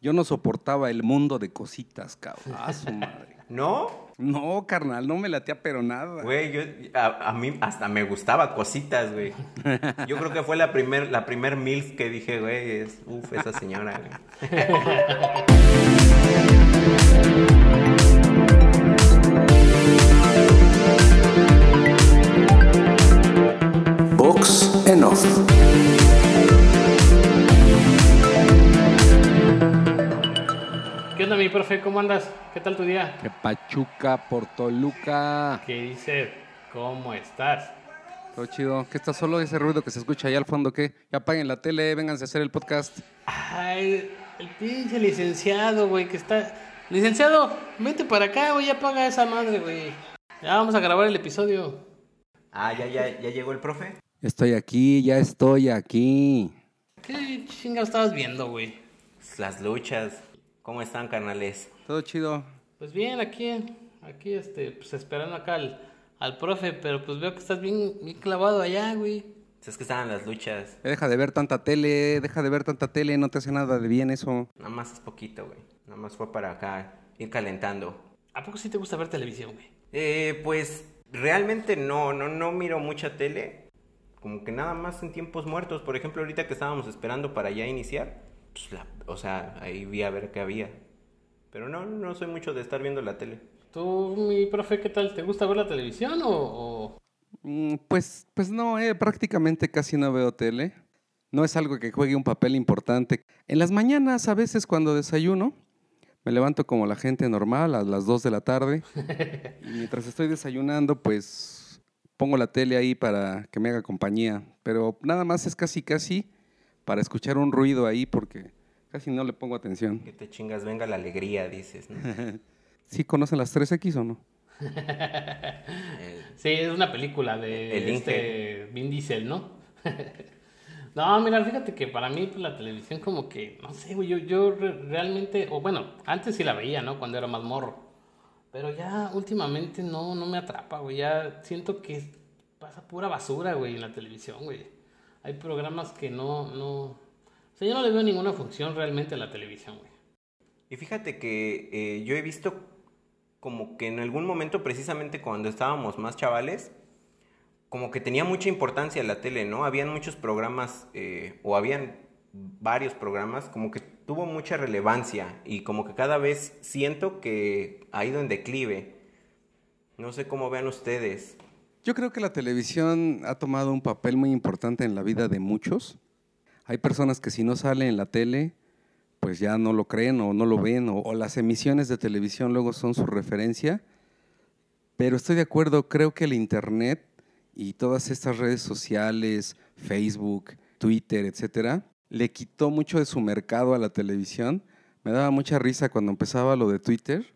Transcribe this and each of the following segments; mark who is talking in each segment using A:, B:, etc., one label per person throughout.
A: Yo no soportaba el mundo de cositas, cabrón. A su madre.
B: ¿No?
A: No, carnal, no me latía pero nada.
B: Güey, yo, a, a mí hasta me gustaba cositas, güey. Yo creo que fue la primer, la primer MILF que dije, güey, es, uf, esa señora, güey.
C: ¿Cómo andas? ¿Qué tal tu día?
A: Que Pachuca por Toluca.
C: ¿Qué dice? ¿Cómo estás?
A: Todo chido. ¿Qué está solo ese ruido que se escucha allá al fondo? ¿Qué? Ya apaguen la tele, vénganse a hacer el podcast.
C: Ay, el pinche licenciado, güey, que está... Licenciado, vete para acá, güey, ya paga esa madre, güey. Ya vamos a grabar el episodio.
B: Ah, ya, ya, ya llegó el profe.
A: Estoy aquí, ya estoy aquí.
C: ¿Qué chinga estabas viendo, güey?
B: Las luchas. ¿Cómo están, carnales?
A: Todo chido.
C: Pues bien, aquí, aquí, este, pues esperando acá al, al profe, pero pues veo que estás bien, bien clavado allá, güey.
B: Es que estaban las luchas.
A: Eh, Deja de ver tanta tele, deja de ver tanta tele, no te hace nada de bien eso.
B: Nada más es poquito, güey. Nada más fue para acá, ir calentando.
C: ¿A poco sí te gusta ver televisión, güey?
B: Eh, pues realmente no, no, no miro mucha tele. Como que nada más en tiempos muertos. Por ejemplo, ahorita que estábamos esperando para ya iniciar, pues la- o sea, ahí vi a ver qué había. Pero no, no soy mucho de estar viendo la tele.
C: ¿Tú, mi profe, qué tal? ¿Te gusta ver la televisión o...? o-
A: Mm, Pues, pues no, eh, prácticamente casi no veo tele. No es algo que juegue un papel importante. En las mañanas, a veces cuando desayuno, me levanto como la gente normal a las 2 de la tarde. y mientras estoy desayunando, pues pongo la tele ahí para que me haga compañía. Pero nada más es casi, casi para escuchar un ruido ahí porque casi no le pongo atención.
B: Que te chingas, venga la alegría, dices. ¿no?
A: ¿Sí conocen las 3X o no?
C: Sí, es una película de
B: El
C: este Vin Diesel, ¿no? no, mira, fíjate que para mí pues, la televisión como que, no sé, güey, yo, yo re- realmente, o bueno, antes sí la veía, ¿no? Cuando era más morro. Pero ya últimamente no, no me atrapa, güey. Ya siento que pasa pura basura, güey, en la televisión, güey. Hay programas que no, no... O sea, yo no le veo ninguna función realmente a la televisión, güey.
B: Y fíjate que eh, yo he visto como que en algún momento, precisamente cuando estábamos más chavales, como que tenía mucha importancia la tele, ¿no? Habían muchos programas, eh, o habían varios programas, como que tuvo mucha relevancia y como que cada vez siento que ha ido en declive. No sé cómo vean ustedes.
A: Yo creo que la televisión ha tomado un papel muy importante en la vida de muchos. Hay personas que si no sale en la tele, pues ya no lo creen o no lo ven, o, o las emisiones de televisión luego son su referencia. Pero estoy de acuerdo, creo que el Internet y todas estas redes sociales, Facebook, Twitter, etcétera, le quitó mucho de su mercado a la televisión. Me daba mucha risa cuando empezaba lo de Twitter,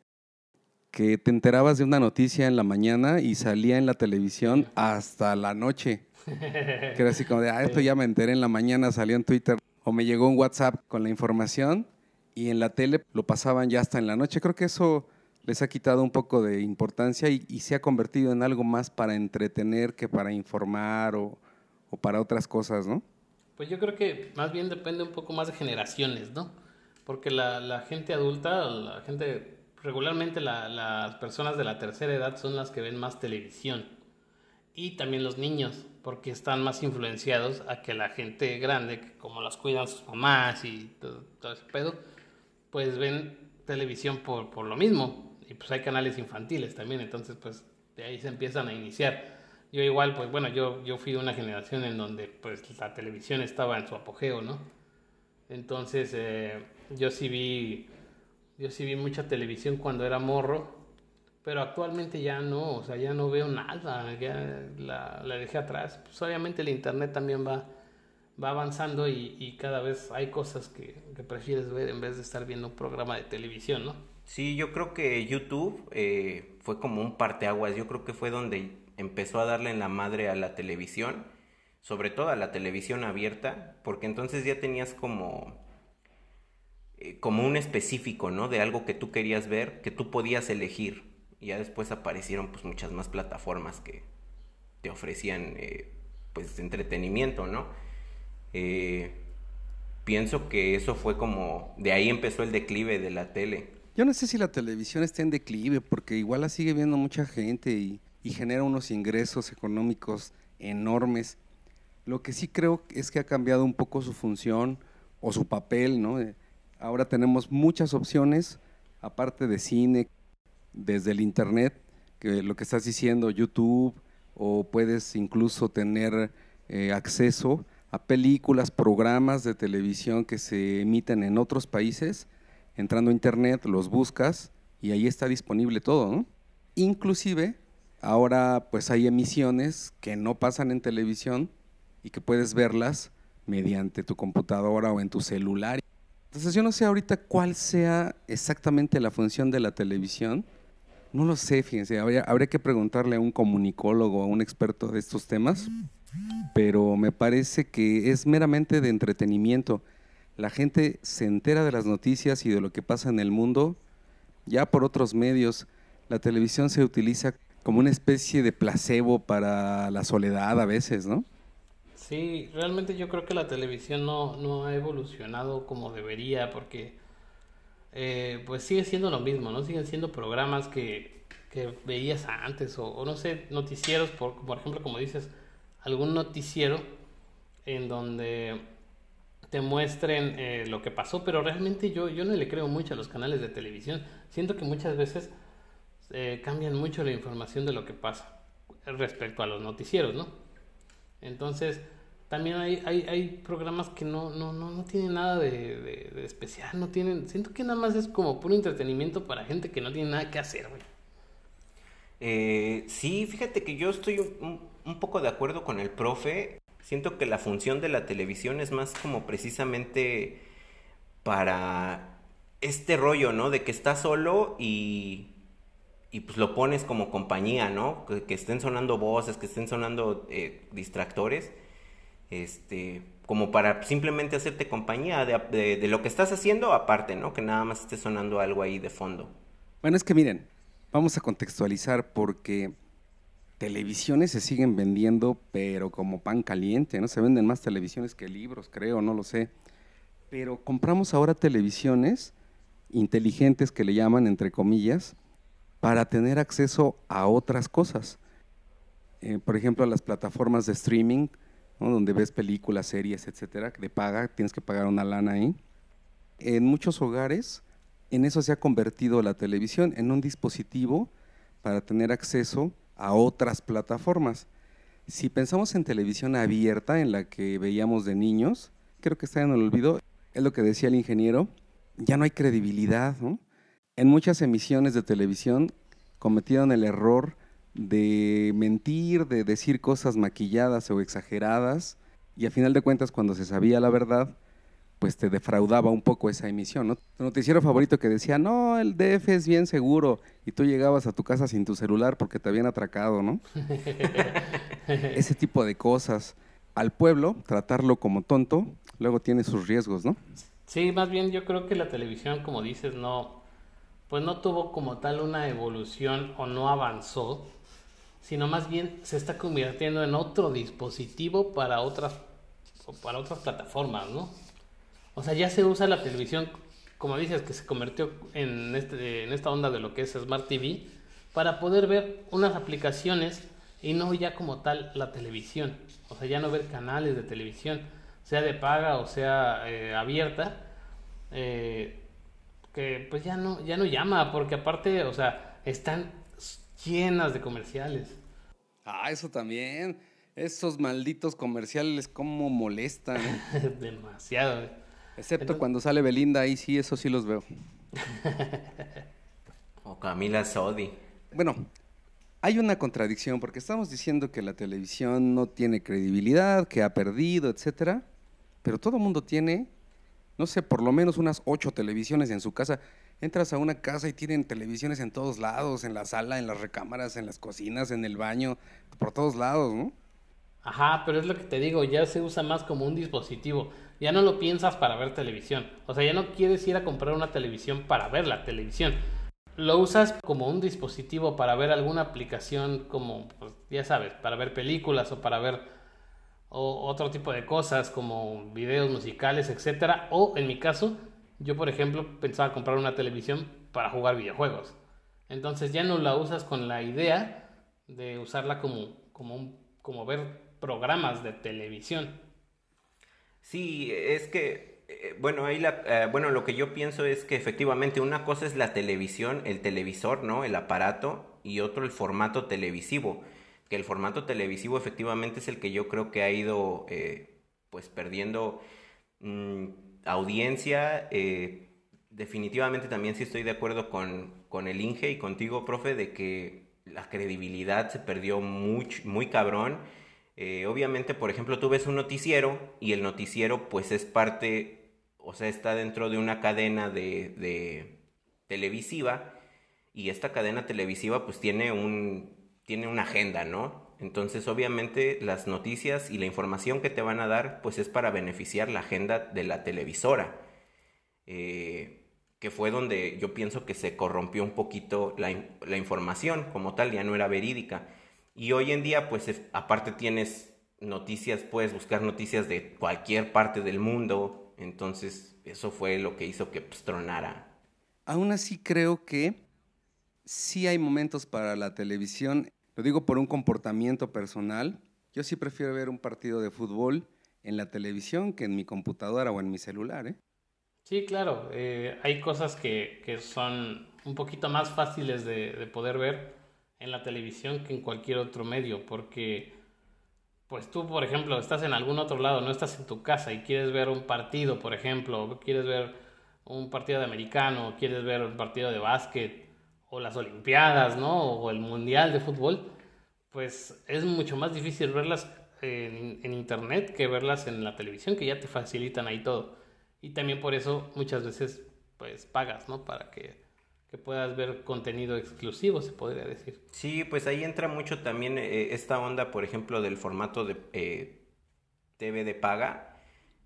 A: que te enterabas de una noticia en la mañana y salía en la televisión hasta la noche. Que era así como de, ah, esto ya me enteré en la mañana, salió en Twitter. O me llegó un WhatsApp con la información y en la tele lo pasaban ya hasta en la noche. Creo que eso les ha quitado un poco de importancia y, y se ha convertido en algo más para entretener que para informar o, o para otras cosas, ¿no?
C: Pues yo creo que más bien depende un poco más de generaciones, ¿no? Porque la, la gente adulta, la gente, regularmente la- las personas de la tercera edad son las que ven más televisión. Y también los niños, porque están más influenciados a que la gente grande, que como las cuidan sus mamás y todo, todo ese pedo, pues ven televisión por, por lo mismo. Y pues hay canales infantiles también, entonces pues de ahí se empiezan a iniciar. Yo igual, pues bueno, yo, yo fui de una generación en donde pues la televisión estaba en su apogeo, ¿no? Entonces eh, yo sí vi, yo sí vi mucha televisión cuando era morro, pero actualmente ya no, o sea, ya no veo nada, ya la, la dejé atrás. Pues obviamente el internet también va, va avanzando y, y cada vez hay cosas que, que prefieres ver en vez de estar viendo un programa de televisión, ¿no?
B: Sí, yo creo que YouTube eh, fue como un parteaguas. Yo creo que fue donde empezó a darle en la madre a la televisión, sobre todo a la televisión abierta, porque entonces ya tenías como eh, como un específico, ¿no? De algo que tú querías ver, que tú podías elegir. Y ya después aparecieron pues muchas más plataformas que te ofrecían eh, pues entretenimiento, ¿no? Eh, pienso que eso fue como, de ahí empezó el declive de la tele.
A: Yo no sé si la televisión está en declive, porque igual la sigue viendo mucha gente y, y genera unos ingresos económicos enormes. Lo que sí creo es que ha cambiado un poco su función o su papel, ¿no? Ahora tenemos muchas opciones, aparte de cine, desde el internet, que lo que estás diciendo, YouTube, o puedes incluso tener eh, acceso a películas, programas de televisión que se emiten en otros países, entrando a internet, los buscas y ahí está disponible todo, ¿no? Inclusive, ahora pues hay emisiones que no pasan en televisión y que puedes verlas mediante tu computadora o en tu celular. Entonces yo no sé ahorita cuál sea exactamente la función de la televisión. No lo sé, fíjense, habría, que preguntarle a un comunicólogo, a un experto de estos temas pero me parece que es meramente de entretenimiento. La gente se entera de las noticias y de lo que pasa en el mundo ya por otros medios. La televisión se utiliza como una especie de placebo para la soledad a veces, ¿no?
C: Sí, realmente yo creo que la televisión no, no ha evolucionado como debería porque eh, pues sigue siendo lo mismo, ¿no? Siguen siendo programas que, que veías antes o, o, no sé, noticieros, por, por ejemplo, como dices, algún noticiero en donde te muestren eh, lo que pasó, pero realmente yo, yo no le creo mucho a los canales de televisión. Siento que muchas veces eh, cambian mucho la información de lo que pasa respecto a los noticieros, ¿no? Entonces, también hay, hay, hay programas que no, no, no, no tienen nada de, de, especial, no tienen, siento que nada más es como puro entretenimiento para gente que no tiene nada que hacer, güey.
B: Eh, sí, fíjate que yo estoy un, un poco de acuerdo con el profe. Siento que la función de la televisión es más como precisamente para este rollo, ¿no? De que estás solo y, y pues lo pones como compañía, ¿no? Que, estén sonando voces, que estén sonando eh, distractores, este, como para simplemente hacerte compañía de, de, lo que estás haciendo aparte, ¿no? Que nada más esté sonando algo ahí de fondo.
A: Bueno, es que miren, vamos a contextualizar porque televisiones se siguen vendiendo, pero como pan caliente, ¿no? Se venden más televisiones que libros, creo, no lo sé. Pero compramos ahora televisiones inteligentes que le llaman, entre comillas, para tener acceso a otras cosas. Eh, por ejemplo, a las plataformas de streaming, donde ves películas, series, etcétera, de paga, tienes que pagar una lana ahí. En muchos hogares, en eso se ha convertido la televisión, en un dispositivo para tener acceso a otras plataformas. Si pensamos en televisión abierta, en la que veíamos de niños, creo que está en el olvido, es lo que decía el ingeniero, ya no hay credibilidad. ¿no? En muchas emisiones de televisión cometieron el error de mentir, de decir cosas maquilladas o exageradas, y a final de cuentas cuando se sabía la verdad, pues te defraudaba un poco esa emisión, ¿no? Tu noticiero favorito que decía, no, el DF es bien seguro, y tú llegabas a tu casa sin tu celular porque te habían atracado, ¿no? Ese tipo de cosas. Al pueblo, tratarlo como tonto, luego tiene sus riesgos, ¿no?
C: Sí, más bien yo creo que la televisión, como dices, no, pues no tuvo como tal una evolución o no avanzó, sino más bien se está convirtiendo en otro dispositivo para otras, para otras plataformas, ¿no? O sea, ya se usa la televisión, como dices, que se convirtió en, este, en esta onda de lo que es Smart TV, para poder ver unas aplicaciones y no ya como tal la televisión. O sea, ya no ver canales de televisión, sea de paga o sea eh, abierta, eh, que pues ya no, ya no llama, porque aparte, o sea, están llenas de comerciales.
A: Ah, eso también. Esos malditos comerciales, cómo molestan.
C: Demasiado.
A: Excepto Entonces, cuando sale Belinda, ahí sí, eso sí los veo.
B: o Camila Sodi.
A: Bueno, hay una contradicción, porque estamos diciendo que la televisión no tiene credibilidad, que ha perdido, etcétera, pero todo el mundo tiene, no sé, por lo menos unas ocho televisiones en su casa. Entras a una casa y tienen televisiones en todos lados, en la sala, en las recámaras, en las cocinas, en el baño, por todos lados, ¿no?
C: Ajá, pero es lo que te digo, ya se usa más como un dispositivo. Ya no lo piensas para ver televisión. O sea, ya no quieres ir a comprar una televisión para ver la televisión. Lo usas como un dispositivo para ver alguna aplicación como, pues, ya sabes, para ver películas o para ver o otro tipo de cosas como videos musicales, etcétera. O en mi caso, yo por ejemplo pensaba comprar una televisión para jugar videojuegos. Entonces ya no la usas con la idea de usarla como, como, como ver programas de televisión.
B: Sí, es que, eh, bueno, ahí la, eh, bueno, lo que yo pienso es que efectivamente una cosa es la televisión, el televisor, ¿no? El aparato, y otro el formato televisivo. Que el formato televisivo efectivamente es el que yo creo que ha ido, eh, pues, perdiendo mm, audiencia. definitivamente también sí estoy de acuerdo con, con el Inge y contigo, profe, de que la credibilidad se perdió muy, muy cabrón eh, obviamente, por ejemplo, tú ves un noticiero y el noticiero pues es parte, o sea, está dentro de una cadena de, televisiva y esta cadena televisiva pues tiene un tiene una agenda, ¿no? Entonces, obviamente, las noticias y la información que te van a dar, pues es para beneficiar la agenda de la televisora. Eh, que fue donde yo pienso que se corrompió un poquito la, información como tal, ya no era verídica. Y hoy en día, pues aparte tienes noticias, puedes buscar noticias de cualquier parte del mundo. Entonces, eso fue lo que hizo que pues, tronara.
A: Aún así creo que sí hay momentos para la televisión. Lo digo por un comportamiento personal. Yo sí prefiero ver un partido de fútbol en la televisión que en mi computadora o en mi celular. ¿eh?
C: Sí, claro. Eh, hay cosas que, que, son un poquito más fáciles de, de poder ver en la televisión que en cualquier otro medio, porque pues tú, por ejemplo, estás en algún otro lado, no estás en tu casa y quieres ver un partido, por ejemplo, quieres ver un partido de americano, quieres ver un partido de básquet, o las Olimpiadas, ¿no? O el Mundial de Fútbol, pues es mucho más difícil verlas en, en, internet que verlas en la televisión, que ya te facilitan ahí todo. Y también por eso muchas veces, pues pagas, ¿no? Para que que puedas ver contenido exclusivo, se podría decir.
B: Sí, pues ahí entra mucho también eh, esta onda, por ejemplo, del formato de eh, TV de paga.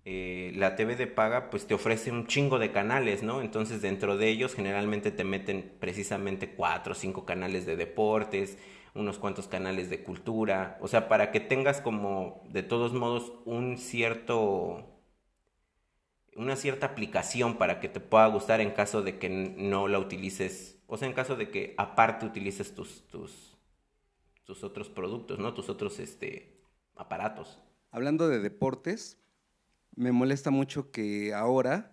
B: Eh, la TV de paga pues te ofrece un chingo de canales, ¿no? Entonces dentro de ellos generalmente te meten precisamente cuatro o cinco canales de deportes, unos cuantos canales de cultura, o sea, para que tengas como de todos modos un cierto una cierta aplicación para que te pueda gustar en caso de que no la utilices, o sea, en caso de que aparte utilices tus, tus, tus otros productos, ¿no? Tus otros este, aparatos.
A: Hablando de deportes, me molesta mucho que ahora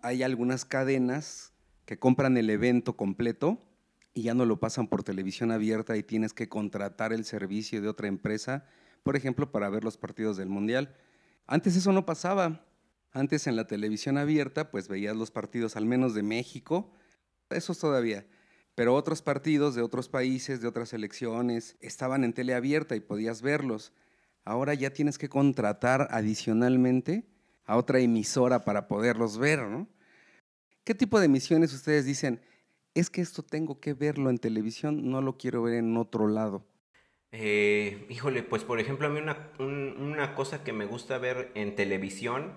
A: hay algunas cadenas que compran el evento completo y ya no lo pasan por televisión abierta y tienes que contratar el servicio de otra empresa, por ejemplo, para ver los partidos del Mundial. Antes eso no pasaba. Antes en la televisión abierta, pues veías los partidos al menos de México, esos todavía, pero otros partidos de otros países, de otras elecciones, estaban en tele abierta y podías verlos. Ahora ya tienes que contratar adicionalmente a otra emisora para poderlos ver, ¿no? ¿Qué tipo de emisiones ustedes dicen? Es que esto tengo que verlo en televisión, no lo quiero ver en otro lado.
B: Eh, híjole, pues por ejemplo a mí una, una cosa que me gusta ver en televisión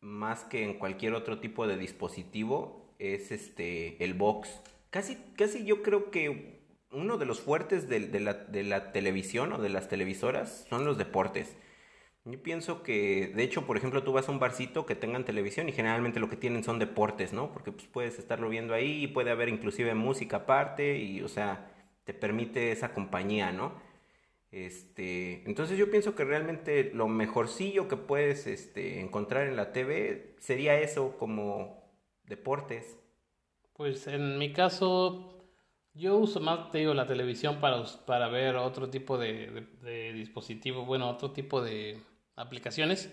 B: más que en cualquier otro tipo de dispositivo es este el box. Casi, casi yo creo que uno de los fuertes de, la, televisión o de las televisoras son los deportes. Yo pienso que, de hecho, por ejemplo, tú vas a un barcito que tengan televisión y generalmente lo que tienen son deportes, ¿no? Porque pues, puedes estarlo viendo ahí y puede haber inclusive música aparte y, o sea, te permite esa compañía, ¿no? Este, entonces yo pienso que realmente lo mejorcillo que puedes este, encontrar en la TV sería eso como deportes.
C: Pues en mi caso, yo uso más, te digo, la televisión para, para ver otro tipo de, dispositivo, bueno, otro tipo de aplicaciones.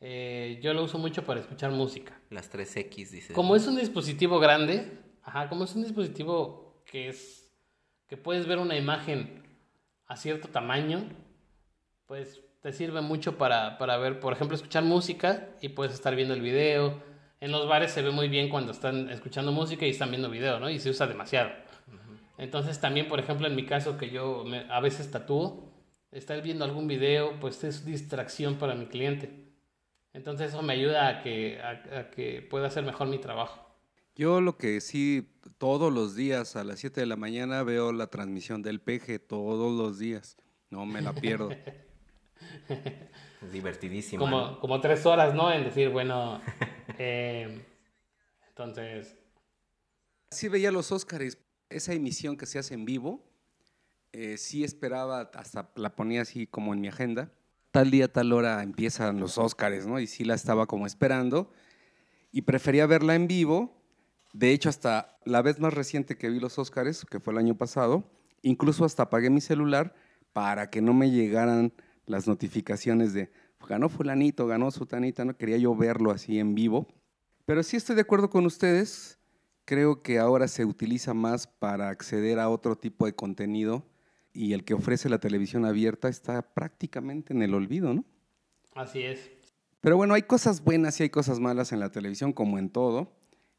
C: Eh, yo lo uso mucho para escuchar música.
B: Las 3X, dice.
C: Como es un dispositivo grande, ajá, como es un dispositivo que es, que puedes ver una imagen a cierto tamaño, pues te sirve mucho para, para, ver, por ejemplo, escuchar música y puedes estar viendo el video. En los bares se ve muy bien cuando están escuchando música y están viendo video, ¿no? Y se usa demasiado. Entonces también, por ejemplo, en mi caso que yo a veces tatúo, estar viendo algún video, pues es distracción para mi cliente. Entonces eso me ayuda a que, a que pueda hacer mejor mi trabajo.
A: Yo lo que sí, todos los días a las 7 de la mañana veo la transmisión del PG, todos los días. No me la pierdo.
B: Divertidísimo.
C: Como, como tres horas, ¿no? En decir, bueno, eh, entonces...
A: Sí veía los Óscares, esa emisión que se hace en vivo, eh, sí esperaba, hasta la ponía así como en mi agenda, tal día, tal hora empiezan los Óscares, ¿no? Y sí la estaba como esperando y prefería verla en vivo. De hecho, hasta la vez más reciente que vi los Óscares, que fue el año pasado, incluso hasta apagué mi celular para que no me llegaran las notificaciones de ganó fulanito, ganó sutanita, no quería yo verlo así en vivo. Pero sí estoy de acuerdo con ustedes, creo que ahora se utiliza más para acceder a otro tipo de contenido y el que ofrece la televisión abierta está prácticamente en el olvido, ¿no?
C: Así es.
A: Pero bueno, hay cosas buenas y hay cosas malas en la televisión, como en todo.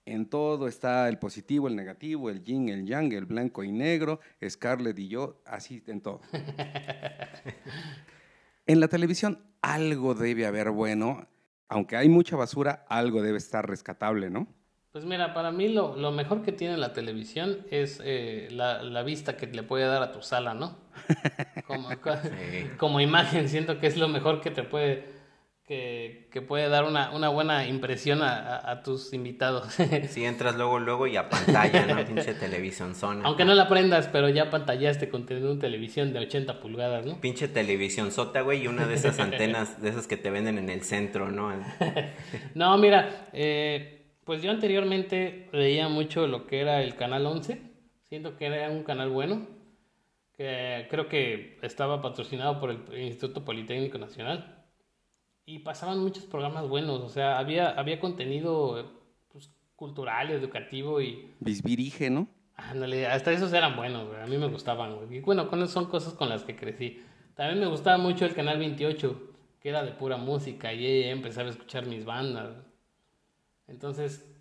A: En todo está el positivo, el negativo, el yin, el yang, el blanco y negro, Scarlett y yo, así en todo. en la televisión algo debe haber bueno, aunque hay mucha basura, algo debe estar rescatable, ¿no?
C: Pues mira, para mí lo, lo mejor que tiene la televisión es eh, la, la, vista que le puede dar a tu sala, ¿no? Como, sí. como imagen, siento que es lo mejor que te puede que, que, puede dar una, una buena impresión a, a, a, tus invitados.
B: Si entras luego, luego y a pantalla, ¿no? Pinche televisión zona.
C: Aunque no la prendas, pero ya pantallaste con una televisión de 80 pulgadas, ¿no?
B: Pinche televisión sota, güey, y una de esas antenas, de esas que te venden en el centro, ¿no?
C: no, mira, eh, pues yo anteriormente veía mucho lo que era el Canal 11. Siento que era un canal bueno. Que creo que estaba patrocinado por el Instituto Politécnico Nacional y pasaban muchos programas buenos, o sea, había, había contenido pues, cultural, educativo y...
A: Bisbirige, ¿no?
C: Ándale, hasta esos eran buenos, güey. a mí me gustaban, güey. Y bueno, son cosas con las que crecí. También me gustaba mucho el Canal 28, que era de pura música, y empezaba a escuchar mis bandas. Entonces,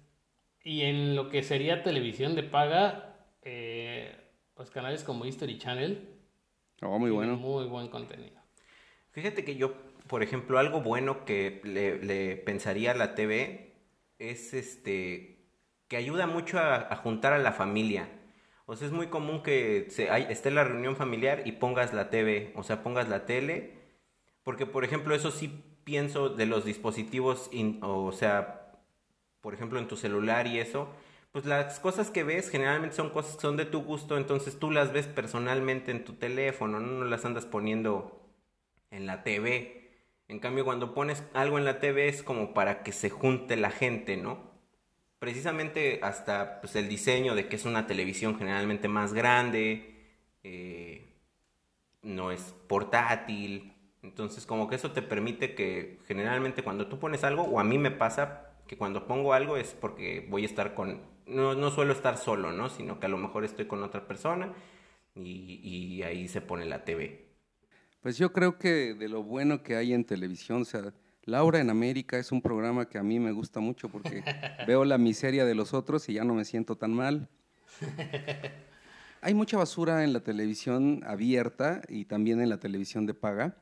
C: y en lo que sería televisión de paga, eh, pues canales como History Channel.
A: Oh, muy bueno.
C: Muy buen contenido.
B: Fíjate que yo por ejemplo, algo bueno que le, le, pensaría a la TV es este que ayuda mucho a, a, juntar a la familia. O sea, es muy común que se, hay, esté la reunión familiar y pongas la TV, o sea, pongas la tele, porque por ejemplo, eso sí pienso de los dispositivos, in, o sea, por ejemplo, en tu celular y eso, pues las cosas que ves generalmente son cosas que son de tu gusto, entonces tú las ves personalmente en tu teléfono, no, las andas poniendo en la TV. En cambio, cuando pones algo en la TV es como para que se junte la gente, ¿no? Precisamente hasta pues, el diseño de que es una televisión generalmente más grande, eh, no es portátil. Entonces, como que eso te permite que generalmente cuando tú pones algo, o a mí me pasa que cuando pongo algo es porque voy a estar con, no, no suelo estar solo, ¿no? Sino que a lo mejor estoy con otra persona y, y ahí se pone la TV.
A: Pues yo creo que de lo bueno que hay en televisión, o sea, Laura en América es un programa que a mí me gusta mucho porque veo la miseria de los otros y ya no me siento tan mal. Hay mucha basura en la televisión abierta y también en la televisión de paga.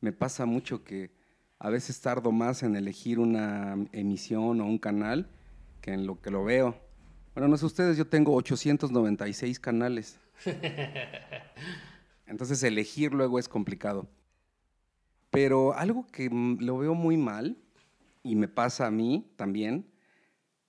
A: Me pasa mucho que a veces tardo más en elegir una emisión o un canal que en lo que lo veo. Bueno, no sé ustedes, yo tengo 896 canales. Entonces elegir luego es complicado. Pero algo que lo veo muy mal, y me pasa a mí también,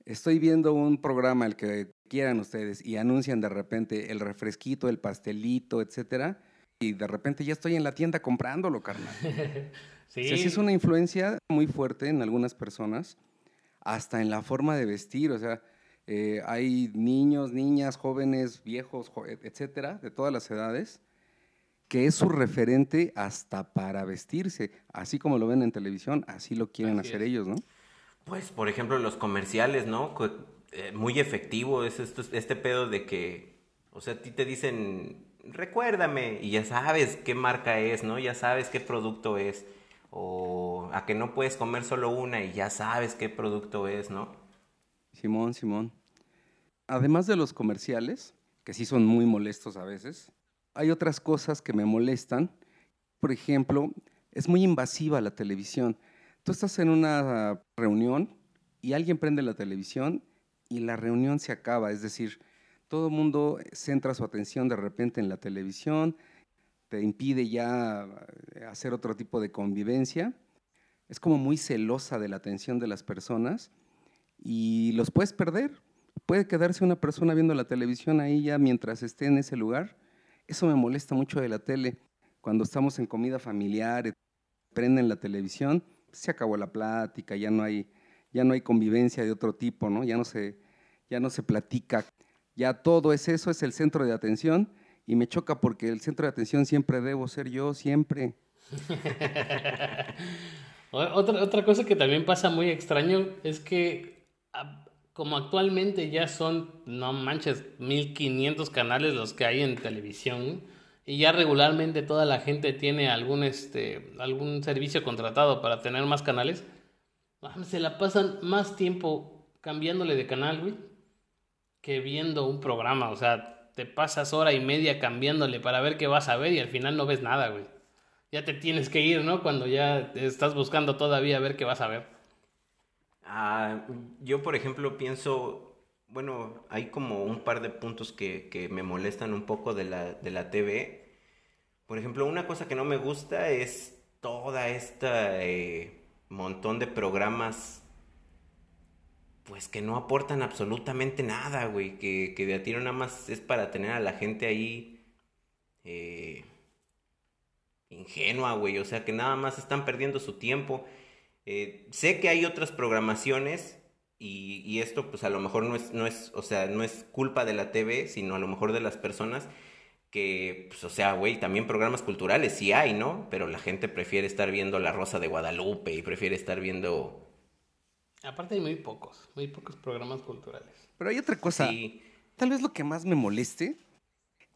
A: estoy viendo un programa, el que quieran ustedes, y anuncian de repente el refresquito, el pastelito, etcétera, y de repente ya estoy en la tienda comprándolo, carnal. sí. O sea, sí es una influencia muy fuerte en algunas personas, hasta en la forma de vestir, o sea, eh, hay niños, niñas, jóvenes, viejos, etcétera, de todas las edades, que es su referente hasta para vestirse. Así como lo ven en televisión, así lo quieren así hacer es. ellos, ¿no?
B: Pues, por ejemplo, los comerciales, ¿no? Eh, muy efectivo es esto, este pedo de que, o sea, a ti te dicen, recuérdame, y ya sabes qué marca es, ¿no? Ya sabes qué producto es. O a que no puedes comer solo una y ya sabes qué producto es, ¿no?
A: Simón, Simón. Además de los comerciales, que sí son muy molestos a veces, hay otras cosas que me molestan. Por ejemplo, es muy invasiva la televisión. Tú estás en una reunión y alguien prende la televisión y la reunión se acaba. Es decir, todo el mundo centra su atención de repente en la televisión. Te impide ya eh, hacer otro tipo de convivencia. Es como muy celosa de la atención de las personas y los puedes perder. Puede quedarse una persona viendo la televisión ahí ya mientras esté en ese lugar. Eso me molesta mucho de la tele. Cuando estamos en comida familiar, prenden la televisión, se acabó la plática, ya no hay, ya no hay convivencia de otro tipo, ¿no? Ya no se, ya no se platica. Ya todo es eso, es el centro de atención y me choca porque el centro de atención siempre debo ser yo, siempre.
C: otra, otra cosa que también pasa muy extraño es que como actualmente ya son, no manches, 1500 canales los que hay en televisión y ya regularmente toda la gente tiene algún, este, algún servicio contratado para tener más canales, se la pasan más tiempo cambiándole de canal, güey, que viendo un programa. O sea, te pasas hora y media cambiándole para ver qué vas a ver y al final no ves nada, güey. Ya te tienes que ir, ¿no? Cuando ya estás buscando todavía ver qué vas a ver.
B: Ah, yo, por ejemplo, pienso, bueno, hay como un par de puntos que, que me molestan un poco de la, de la TV. Por ejemplo, una cosa que no me gusta es toda esta eh, montón de programas pues que no aportan absolutamente nada, güey, que, que de a tiro nada más es para tener a la gente ahí eh, ingenua, güey, o sea que nada más están perdiendo su tiempo. Eh, sé que hay otras programaciones y, y, esto pues a lo mejor no es, no es, o sea, no es culpa de la TV, sino a lo mejor de las personas que, pues, o sea, güey, también programas culturales sí hay, ¿no? Pero la gente prefiere estar viendo La Rosa de Guadalupe y prefiere estar viendo
C: Aparte hay muy pocos, muy pocos programas culturales.
A: Pero hay otra cosa. Tal vez lo que más me moleste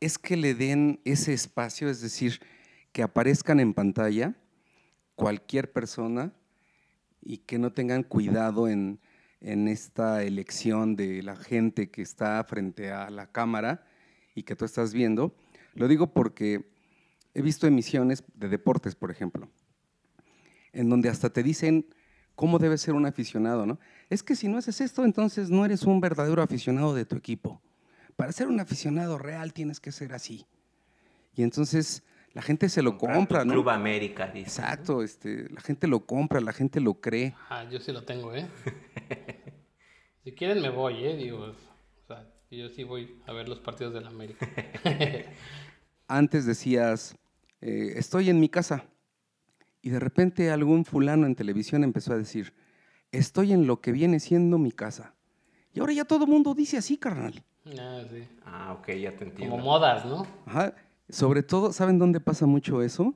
A: es que le den ese espacio, es decir, que aparezcan en pantalla cualquier persona y que no tengan cuidado en, en esta elección de la gente que está frente a la cámara y que tú estás viendo. Lo digo porque he visto emisiones de deportes, por ejemplo, en donde hasta te dicen cómo debe ser un aficionado, ¿no? Es que si no haces esto, entonces no eres un verdadero aficionado de tu equipo. Para ser un aficionado real tienes que ser así. Y entonces la gente se lo compra, ¿no?
B: Club América, dice.
A: Exacto, este, la gente lo compra, la gente lo cree.
C: Ah, yo sí lo tengo, ¿eh? si quieren me voy, ¿eh? Digo, o sea, yo sí voy a ver los partidos de la América.
A: Antes decías, eh, estoy en mi casa, y de repente algún fulano en televisión empezó a decir, estoy en lo que viene siendo mi casa. Y ahora ya todo el mundo dice así, carnal.
B: Ah, sí. Ah, ok, ya te entiendo.
C: Como modas, ¿no?
A: Ajá. Sobre todo, ¿saben dónde pasa mucho eso?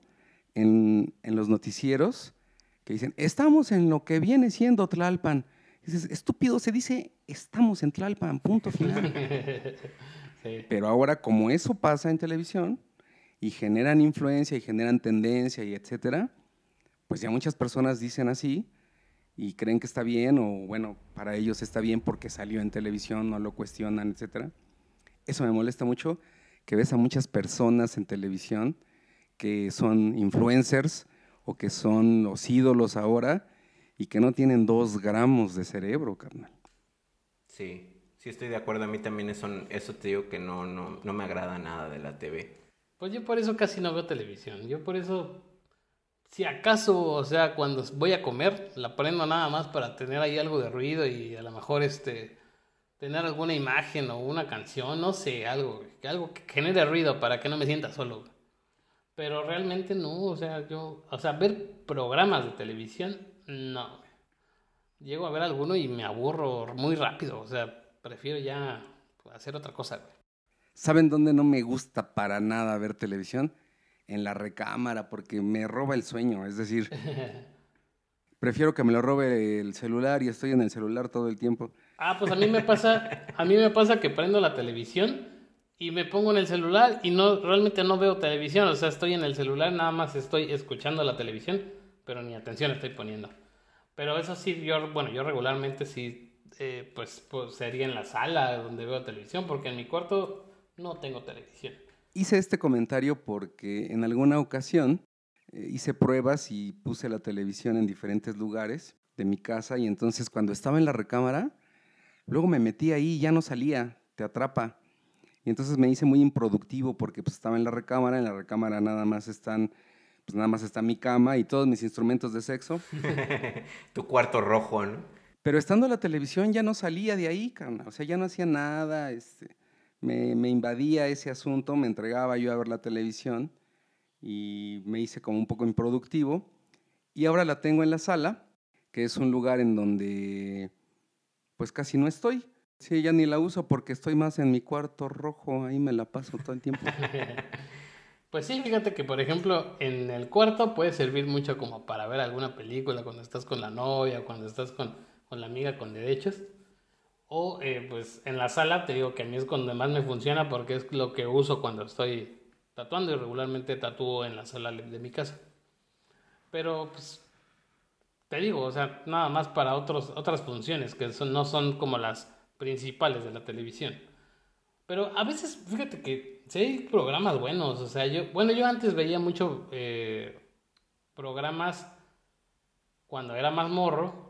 A: En, en los noticieros que dicen, estamos en lo que viene siendo Tlalpan. Y dices, estúpido, se dice, estamos en Tlalpan, punto final. sí. Pero ahora, como eso pasa en televisión y generan influencia y generan tendencia y etcétera, pues ya muchas personas dicen así y creen que está bien o bueno, para ellos está bien porque salió en televisión, no lo cuestionan, etc. Eso me molesta mucho, que ves a muchas personas en televisión que son influencers o que son los ídolos ahora y que no tienen dos gramos de cerebro, carnal.
B: Sí, sí estoy de acuerdo. A mí también eso, eso te digo que no, no, no me agrada nada de la TV.
C: Pues yo por eso casi no veo televisión. Yo por eso si acaso, o sea, cuando voy a comer, la prendo nada más para tener ahí algo de ruido y a lo mejor este tener alguna imagen o una canción, no sé, algo, algo que genere ruido para que no me sienta solo. Pero realmente no, o sea, yo, o sea, ver programas de televisión, no. Llego a ver alguno y me aburro muy rápido, o sea, prefiero ya hacer otra cosa.
A: ¿Saben dónde no me gusta para nada ver televisión? En la recámara porque me roba el sueño. Es decir, prefiero que me lo robe el celular y estoy en el celular todo el tiempo.
C: Ah, pues a mí me pasa, a mí me pasa que prendo la televisión y me pongo en el celular y no realmente no veo televisión, o sea, estoy en el celular, nada más estoy escuchando la televisión, pero ni atención estoy poniendo. Pero eso sí, yo, bueno, yo regularmente sí, eh, pues, pues sería en la sala donde veo televisión, porque en mi cuarto no tengo televisión.
A: Hice este comentario porque en alguna ocasión eh, hice pruebas y puse la televisión en diferentes lugares de mi casa y entonces cuando estaba en la recámara, luego me metí ahí y ya no salía, te atrapa. Y entonces me hice muy improductivo porque pues, estaba en la recámara, en la recámara nada más están, pues nada más está mi cama y todos mis instrumentos de sexo.
B: tu cuarto rojo, ¿no?
A: Pero estando en la televisión ya no salía de ahí, carnal. O sea, ya no hacía nada, este, me, me invadía ese asunto, me entregaba yo a ver la televisión y me hice como un poco improductivo. Y ahora la tengo en la sala, que es un lugar en donde pues casi no estoy. Sí, ya ni la uso porque estoy más en mi cuarto rojo, ahí me la paso todo el tiempo.
C: pues sí, fíjate que por ejemplo en el cuarto puede servir mucho como para ver alguna película cuando estás con la novia, cuando estás con, con la amiga con derechos. O eh, pues en la sala te digo que a mí es cuando más me funciona porque es lo que uso cuando estoy tatuando y regularmente tatúo en la sala de mi casa. Pero pues te digo, o sea, nada más para otros, otras funciones que son, no son como las principales de la televisión. Pero a veces, fíjate que sí hay programas buenos, o sea, yo, bueno, yo antes veía mucho eh, programas cuando era más morro,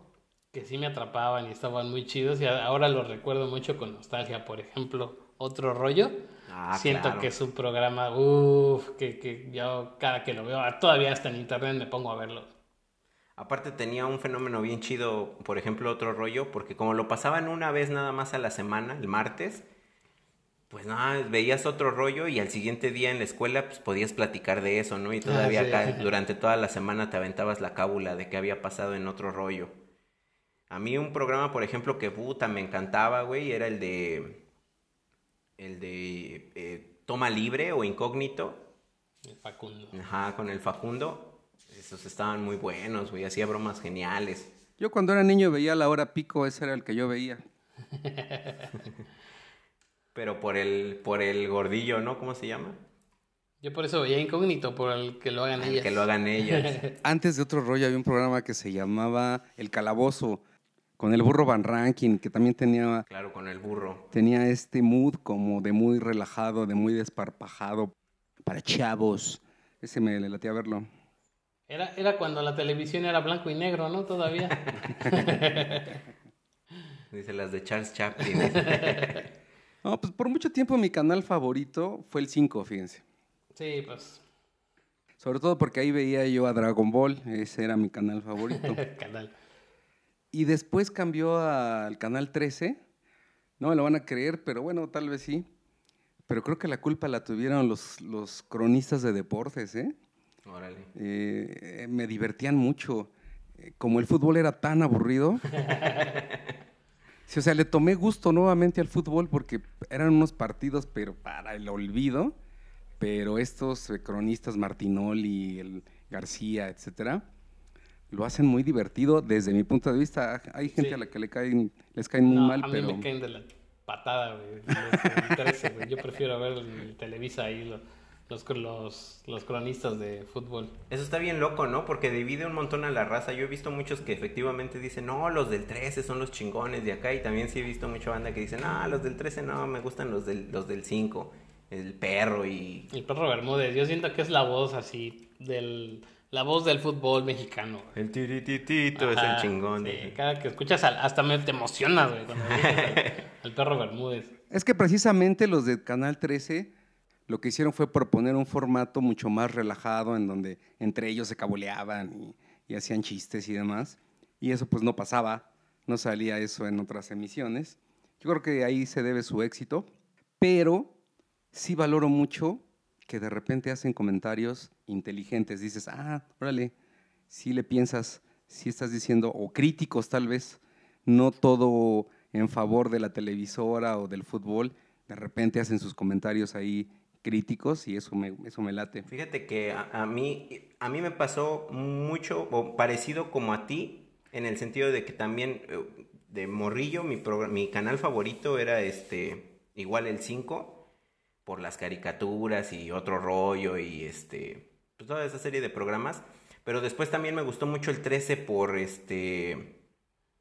C: que sí me atrapaban y estaban muy chidos y ahora los recuerdo mucho con nostalgia, por ejemplo, otro rollo. Ah, Siento que es un programa, uff, que, que yo cada que lo veo, todavía hasta en internet me pongo a verlo.
B: Aparte tenía un fenómeno bien chido, por ejemplo, otro rollo, porque como lo pasaban una vez nada más a la semana, el martes, pues nada, veías otro rollo y al siguiente día en la escuela pues podías platicar de eso, ¿no? Y todavía ah, acá durante toda la semana te aventabas la cábula de qué había pasado en otro rollo. A mí un programa, por ejemplo, que puta me encantaba, güey, era el de... El de eh, Toma Libre o Incógnito.
C: El Facundo.
B: Ajá, con el Facundo esos estaban muy buenos, güey. Hacía bromas geniales.
A: Yo cuando era niño veía la hora pico, ese era el que yo veía.
B: Pero por el, por el gordillo, ¿no? ¿Cómo se llama?
C: Yo por eso veía incógnito, por el que lo hagan el
B: que lo hagan ellas.
A: Antes de otro rollo había un programa que se llamaba El Calabozo, con el burro Van Ranking, que también tenía...
B: Claro, con el burro.
A: Tenía este mood como de muy relajado, de muy desparpajado, para chavos. Ese me le latía a verlo.
C: Era, era cuando la televisión era blanco y negro, ¿no? Todavía.
B: Dice las de Charles Chaplin.
A: no, pues por mucho tiempo mi canal favorito fue el 5, fíjense.
C: Sí, pues.
A: Sobre todo porque ahí veía yo a Dragon Ball, ese era mi canal favorito.
C: canal.
A: Y después cambió al canal 13. No me lo van a creer, pero bueno, tal vez sí. Pero creo que la culpa la tuvieron los, los cronistas de deportes, ¿eh? Eh, me divertían mucho. Eh, como el fútbol era tan aburrido. o sea, le tomé gusto nuevamente al fútbol porque eran unos partidos, pero para el olvido. Pero estos eh, cronistas, Martinoli, el García, etcétera, lo hacen muy divertido desde mi punto de vista. Hay gente a la que le caen, les caen muy mal,
C: a
A: mí
C: me caen de la patada, Yo prefiero ver el Televisa ahí. Lo los, los, los, cronistas de fútbol.
B: Eso está bien loco, ¿no? Porque divide un montón a la raza. Yo he visto muchos que efectivamente dicen, no, los del 13 son los chingones de acá. Y también sí he visto mucha banda que dicen, no, los del 13 no, me gustan los del, los del 5. El perro y...
C: El perro Bermúdez. Yo siento que es la voz así del... La voz del fútbol mexicano.
B: El tirititito es el chingón.
C: cada que escuchas hasta me te emocionas, güey, cuando el perro Bermúdez.
A: Es que precisamente los de Canal 13 lo que hicieron fue proponer un formato mucho más relajado en donde entre ellos se cabuleaban y, hacían chistes y demás. Y eso pues no pasaba, no salía eso en otras emisiones. Yo creo que ahí se debe su éxito, pero sí valoro mucho que de repente hacen comentarios inteligentes. Dices, ah, órale, sí le piensas, sí estás diciendo, o críticos tal vez, no todo en favor de la televisora o del fútbol. De repente hacen sus comentarios ahí críticos y eso me, eso me late.
B: Fíjate que a, mí, a mí me pasó mucho o parecido como a ti, en el sentido de que también eh, de morrillo mi, mi canal favorito era este igual el 5 por las caricaturas y otro rollo y este pues toda esa serie de programas, pero después también me gustó mucho el 13 por este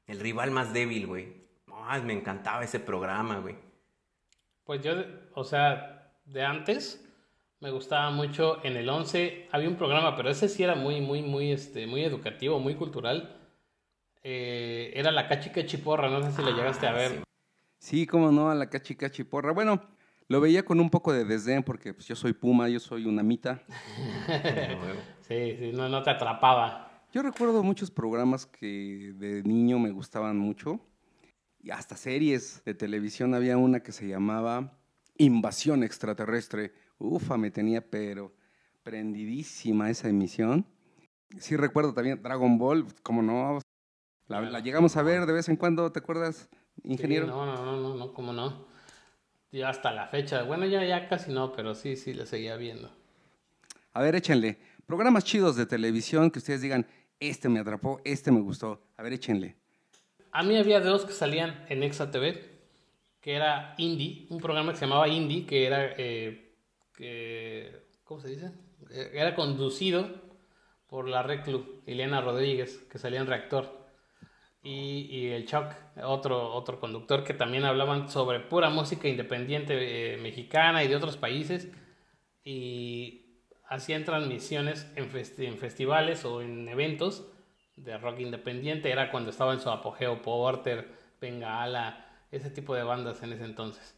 B: el rival más débil, güey. me encantaba ese programa, güey.
C: Pues yo, o sea, de antes. Me gustaba mucho en el 11. Había un programa, pero ese sí era muy, muy, muy, este, muy educativo, muy cultural. Eh, era la cachica chiporra, no sé si la llegaste a ver.
A: Sí. cómo no, a la cachica chiporra. Bueno, Lo veía con un poco de desdén porque pues, yo soy Puma, yo soy una mita.
C: sí, sí, no, no te atrapaba.
A: Yo recuerdo muchos programas que de niño me gustaban mucho y hasta series de televisión. Había una que se llamaba Invasión Extraterrestre. Ufa, me tenía pero prendidísima esa emisión. Sí recuerdo también Dragon Ball, como no, la, llegamos a ver de vez en cuando, ¿te acuerdas, ingeniero?
C: no, no, no, no, no, cómo no. Ya hasta la fecha. Bueno, ya, ya casi no, pero sí, sí, la seguía viendo.
A: A ver, échenle. Programas chidos de televisión que ustedes digan, este me atrapó, este me gustó. A ver, échenle.
C: A mí había dos que salían en Exa TV, que era Indie, un programa que se llamaba Indie, que era, eh, que, ¿cómo se dice? Eh, era conducido por la Reclu, Ileana Rodríguez, que salía en Reactor y, el Chuck, otro, otro conductor que también hablaban sobre pura música independiente eh, mexicana y de otros países y hacían transmisiones en, en, festivales o en eventos de rock independiente. Era cuando estaba en su apogeo Porter, Bengala, ese tipo de bandas en ese entonces.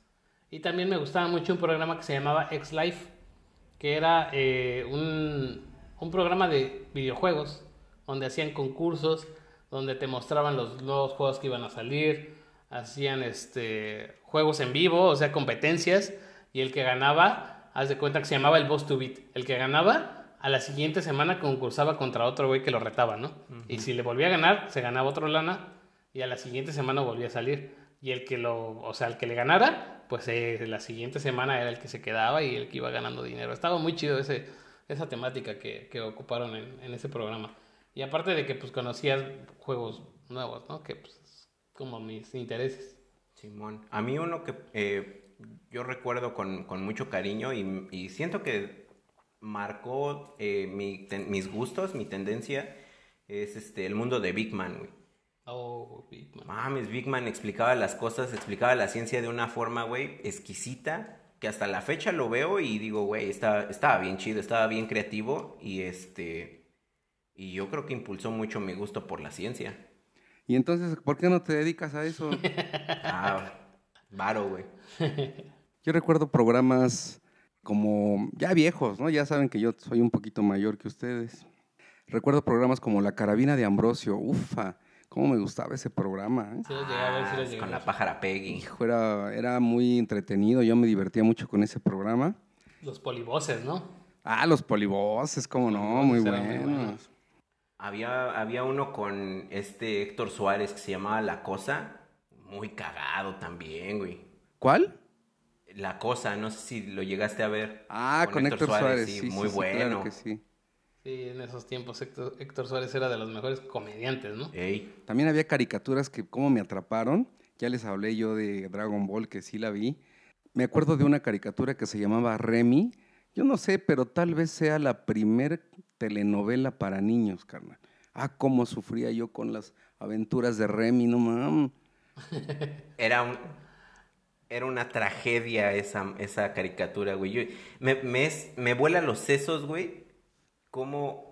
C: Y también me gustaba mucho un programa que se llamaba X Life, que era eh, un, un programa de videojuegos donde hacían concursos donde te mostraban los nuevos juegos que iban a salir, hacían este, juegos en vivo, o sea, competencias, y el que ganaba, haz de cuenta que se llamaba el Boss to Beat, el que ganaba a la siguiente semana concursaba contra otro güey que lo retaba, ¿no? Y si le volvía a ganar, se ganaba otro lana, y a la siguiente semana volvía a salir. Y el que lo, o sea, el que le ganara, pues eh, la siguiente semana era el que se quedaba y el que iba ganando dinero. Estaba muy chido ese, esa temática que, que ocuparon en, en ese programa. Y aparte de que pues conocías juegos nuevos, ¿no? Que pues como mis intereses.
B: Simón. A mí uno que eh, yo recuerdo con, con mucho cariño y, y, siento que marcó eh, mi, mis gustos, mi tendencia, es este el mundo de Big Man, güey.
C: Oh, Big Man.
B: Mames, Big Man explicaba las cosas, explicaba la ciencia de una forma, güey, exquisita, que hasta la fecha lo veo y digo, güey, estaba, estaba bien chido, estaba bien creativo y este y yo creo que impulsó mucho mi gusto por la ciencia.
A: ¿Y entonces por qué no te dedicas a eso?
B: ah, varo, güey.
A: Yo recuerdo programas como ya viejos, ¿no? Ya saben que yo soy un poquito mayor que ustedes. Recuerdo programas como La Carabina de Ambrosio, ufa, cómo me gustaba ese programa. ¿eh?
B: Sí, a ver, con la pájara Peggy.
A: Hijo, era, era muy entretenido, yo me divertía mucho con ese programa.
C: Los polivoces, ¿no?
A: Ah, los polivoces, cómo no, muy buenos.
B: Había, había uno con este Héctor Suárez que se llamaba La Cosa. Muy cagado también, güey.
A: ¿Cuál?
B: La Cosa, no sé si lo llegaste a ver.
A: Ah, con, Héctor, Suárez, sí, muy bueno.
C: claro que sí. Sí, en esos tiempos Héctor, Suárez era de los mejores comediantes, ¿no?
A: También había caricaturas que como me atraparon. Ya les hablé yo de Dragon Ball, que sí la vi. Me acuerdo de una caricatura que se llamaba Remy. Yo no sé, pero tal vez sea la primer telenovela para niños, carnal. Ah, cómo sufría yo con las aventuras de Remy, no mames.
B: Era un, era una tragedia esa, esa caricatura, güey. me, me, me vuela los sesos, güey. Como.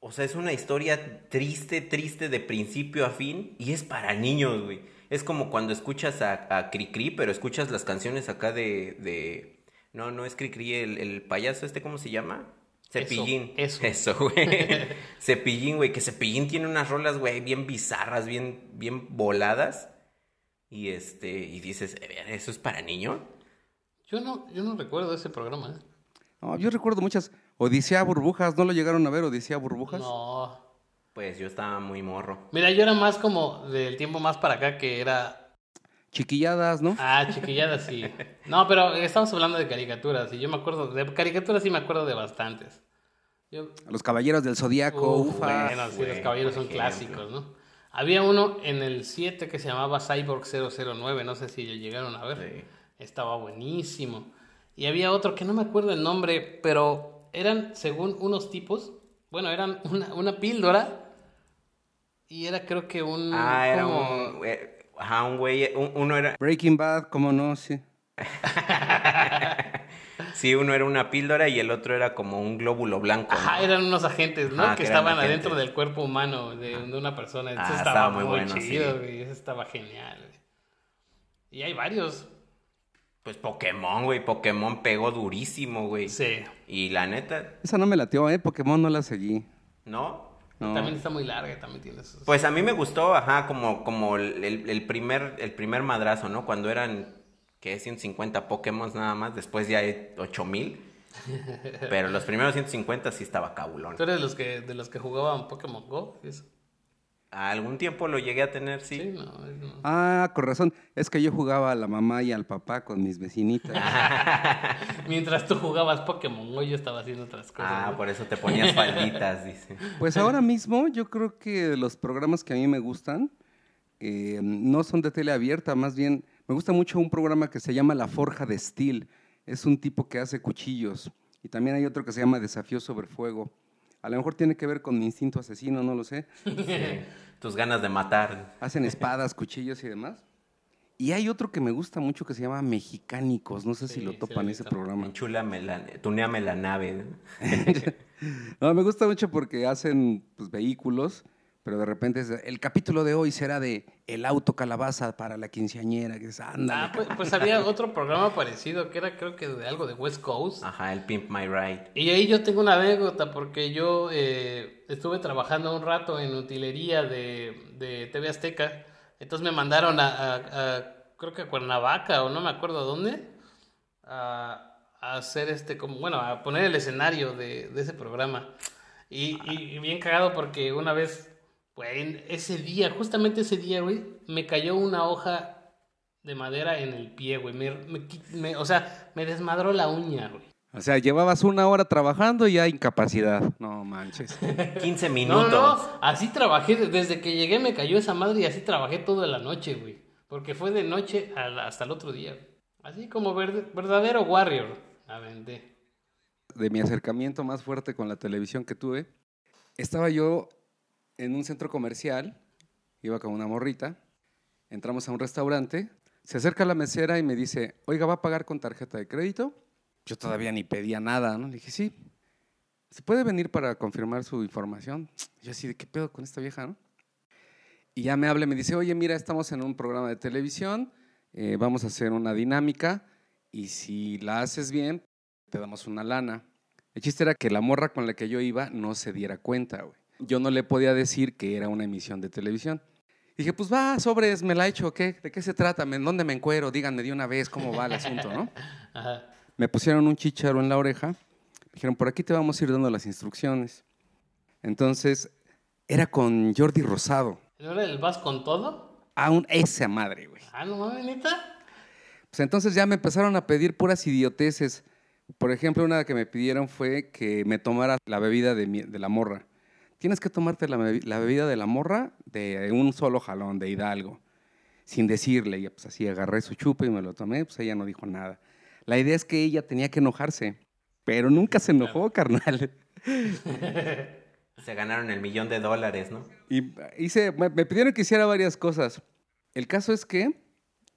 B: O sea, es una historia triste, triste de principio a fin. Y es para niños, güey. Es como cuando escuchas a, a Cricri, pero escuchas las canciones acá de. de... No, no es Cricri, el, el payaso este, ¿cómo se llama? Cepillín.
C: Eso.
B: Eso, güey. Cepillín, güey. Que Cepillín tiene unas rolas, güey, bien bizarras, bien, bien voladas. Y este, y dices, ¿eso es para niño?
C: Yo no, yo no recuerdo ese programa, ¿eh?
A: No, yo recuerdo muchas. Odisea Burbujas, ¿no lo llegaron a ver, Odisea Burbujas?
C: No.
B: Pues yo estaba muy morro.
C: Mira, yo era más como del tiempo más para acá que era
A: Chiquilladas, ¿no?
C: Ah, chiquilladas, sí. No, pero estamos hablando de caricaturas y yo me acuerdo, de caricaturas sí me acuerdo de bastantes.
A: Los Caballeros del Zodíaco, ufa.
C: Bueno, sí, los Caballeros son clásicos, ¿no? Había uno en el 7 que se llamaba Cyborg 009, no sé si llegaron a ver. Estaba buenísimo. Y había otro que no me acuerdo el nombre, pero eran, según unos tipos, bueno, eran una, una píldora y era creo que un...
B: Ah, era un... Ajá, un güey, uno era...
A: Breaking Bad, ¿cómo no? Sí.
B: sí, uno era una píldora y el otro era como un glóbulo blanco.
C: Ajá, eran unos agentes, ¿no? que, estaban adentro del cuerpo humano de, una persona. Eso ah, estaba, muy, bueno, chido, Eso estaba genial. Y hay varios.
B: Pues Pokémon, güey. Pokémon pegó durísimo, güey.
C: Sí.
B: Y la neta,
A: Esa no me latió, ¿eh? Pokémon no la seguí.
B: ¿no?
A: No.
C: También está muy larga, también tiene sus...
B: Pues a mí me gustó, ajá, como, como el, el- primer, el primer madrazo, ¿no? Cuando eran, ¿qué? 150 Pokémon nada más, después ya hay 8000. Pero los primeros 150 sí estaba cabulón.
C: ¿Tú eres de los que, de los que jugaban Pokémon Go? ¿Eso?
B: Algún tiempo lo llegué a tener, sí.
C: Sí, no, no.
A: Ah, con razón. Es que yo jugaba a la mamá y al papá con mis vecinitas.
C: Mientras tú jugabas Pokémon yo estaba haciendo otras cosas.
B: Ah,
C: ¿no?
B: por eso te ponías falditas, dice.
A: Pues ahora mismo yo creo que los programas que a mí me gustan eh, no son de tele abierta, más bien me gusta mucho un programa que se llama La Forja de Steel. Es un tipo que hace cuchillos. Y también hay otro que se llama Desafío sobre Fuego. A lo mejor tiene que ver con mi instinto asesino, no lo sé.
B: Sí. Tus ganas de matar.
A: Hacen espadas, cuchillos y demás. Y hay otro que me gusta mucho que se llama Mexicánicos. No sé
C: Sí,
A: si lo topan ese programa.
B: Enchúlame la, tuneame la nave.
A: No, me gusta mucho porque hacen pues, vehículos, pero de repente es, el capítulo de hoy será de el auto calabaza para la quinceañera. Que es, ándale.
C: Ah, pues, pues había otro programa parecido que era creo que de algo de West Coast.
B: Ajá, el Pimp My Ride.
C: Y ahí yo tengo una anécdota porque yo eh, estuve trabajando un rato en utilería de, de TV Azteca. Entonces me mandaron a, a- a- creo que a Cuernavaca o no me acuerdo a dónde, a, a hacer este, como, bueno, a poner el escenario de, de ese programa. Y, y- y bien cagado porque una vez, güey, ese día, justamente ese día, güey, me cayó una hoja de madera en el pie, güey. Me, me o sea, me desmadró la uña, güey.
A: O sea, llevabas una hora trabajando y ya incapacidad. No manches.
B: 15
C: No,
B: minutos.
C: no, así trabajé, desde que llegué me cayó esa madre y así trabajé toda la noche, güey. Porque fue de noche a la- hasta el otro día. Así como verdadero warrior. Aventé.
A: De mi acercamiento más fuerte con la televisión que tuve, estaba yo en un centro comercial, iba con una morrita, entramos a un restaurante, se acerca la mesera y me dice, oiga, ¿va a pagar con tarjeta de crédito? Yo todavía ni pedía nada, ¿no? Le dije, sí. ¿Se puede venir para confirmar su información? Yo así, ¿de qué pedo con esta vieja, no? Y ya me habla y me dice, oye, mira, estamos en un programa de televisión, eh, vamos a hacer una dinámica y si la haces bien, te damos una lana. El chiste era que la morra con la que yo iba no se diera cuenta, güey. Yo no le podía decir que era una emisión de televisión. Dije, pues va, sobres, me la he hecho, ¿qué? ¿De qué se trata? ¿En dónde me encuero? Díganme de una vez cómo va el asunto, ¿no?
C: Ajá.
A: Me pusieron un chicharo en la oreja. Me dijeron, por aquí te vamos a ir dando las instrucciones. Entonces, era con Jordi Rosado.
C: ¿No era el vas con todo?
A: Aún esa madre, güey.
C: Ah, no mames, neta.
A: Pues entonces ya me empezaron a pedir puras idioteces. Por ejemplo, una que me pidieron fue que me tomara la bebida de, mi- de la morra. Tienes que tomarte la, bebi- la bebida de la morra de un solo jalón, de Hidalgo, sin decirle. Y pues así agarré su chupe y me lo tomé, pues ella no dijo nada. La idea es que ella tenía que enojarse, pero nunca se enojó, carnal.
B: Se ganaron el millón de dólares, ¿no?
A: Y hice, me, me pidieron que hiciera varias cosas. El caso es que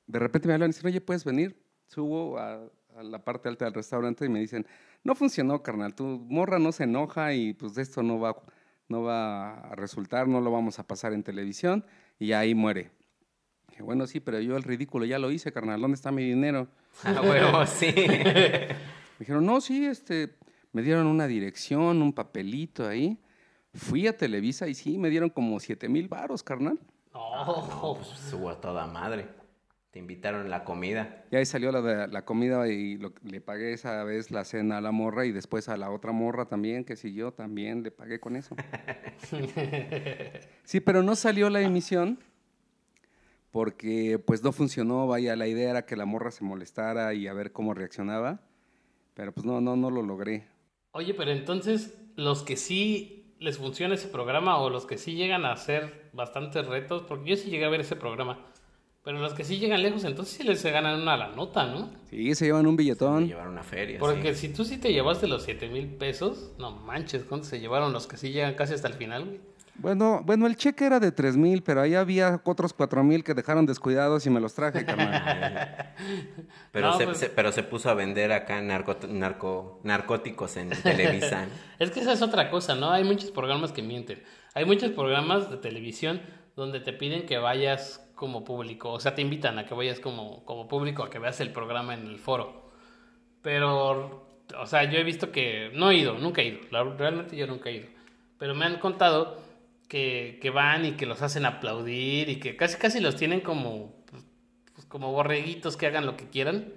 A: de repente me hablan y dicen, oye, ¿puedes venir? Subo a, a la parte alta del restaurante y me dicen, no funcionó, carnal, tu morra no se enoja y pues de esto no va, no va a resultar, no lo vamos a pasar en televisión y ahí muere. Dije, bueno, sí, pero yo el ridículo ya lo hice, carnal, ¿dónde está mi dinero?
B: Ah, huevo, sí.
A: Me dijeron, no, sí, este, me dieron una dirección, un papelito ahí. Fui a Televisa y sí, me dieron como 7 mil varos, carnal.
C: No.
B: Pues a toda madre. Te invitaron la comida.
A: Y ahí salió la, de- la comida y lo- le pagué esa vez la cena a la morra y después a la otra morra también que siguió, también le pagué con eso. Sí, pero no salió la emisión porque pues no funcionó, vaya, la idea era que la morra se molestara y a ver cómo reaccionaba, pero pues no, no, no lo logré.
C: Oye, pero entonces, los que sí les funciona ese programa o los que sí llegan a hacer bastantes retos, porque yo sí llegué a ver ese programa, pero los que sí llegan lejos, entonces sí les ganan una la nota, ¿no?
A: Sí, se llevan un billetón.
B: Llevar una feria.
C: Porque
B: sí.
C: si tú sí te llevaste los 7 mil pesos, no manches, ¿cuánto se llevaron los que sí llegan casi hasta el final, güey?
A: Bueno, bueno, el cheque era de 3 mil, pero ahí había otros 4 mil que dejaron descuidados y me los traje, carnal.
B: Pero,
C: No,
B: se,
C: pues-
B: se- pero se puso a vender acá narco, narco, narcóticos en Televisa.
C: Es que esa es otra cosa, ¿no? Hay muchos programas que mienten. Hay muchos programas de televisión donde te piden que vayas como público, o sea, te invitan a que vayas como, como público, a que veas el programa en el foro. Pero, o sea, yo he visto que, no he ido, nunca he ido, realmente yo nunca he ido, pero me han contado que, que van y que los hacen aplaudir y que casi casi los tienen como, pues, como borreguitos que hagan lo que quieran.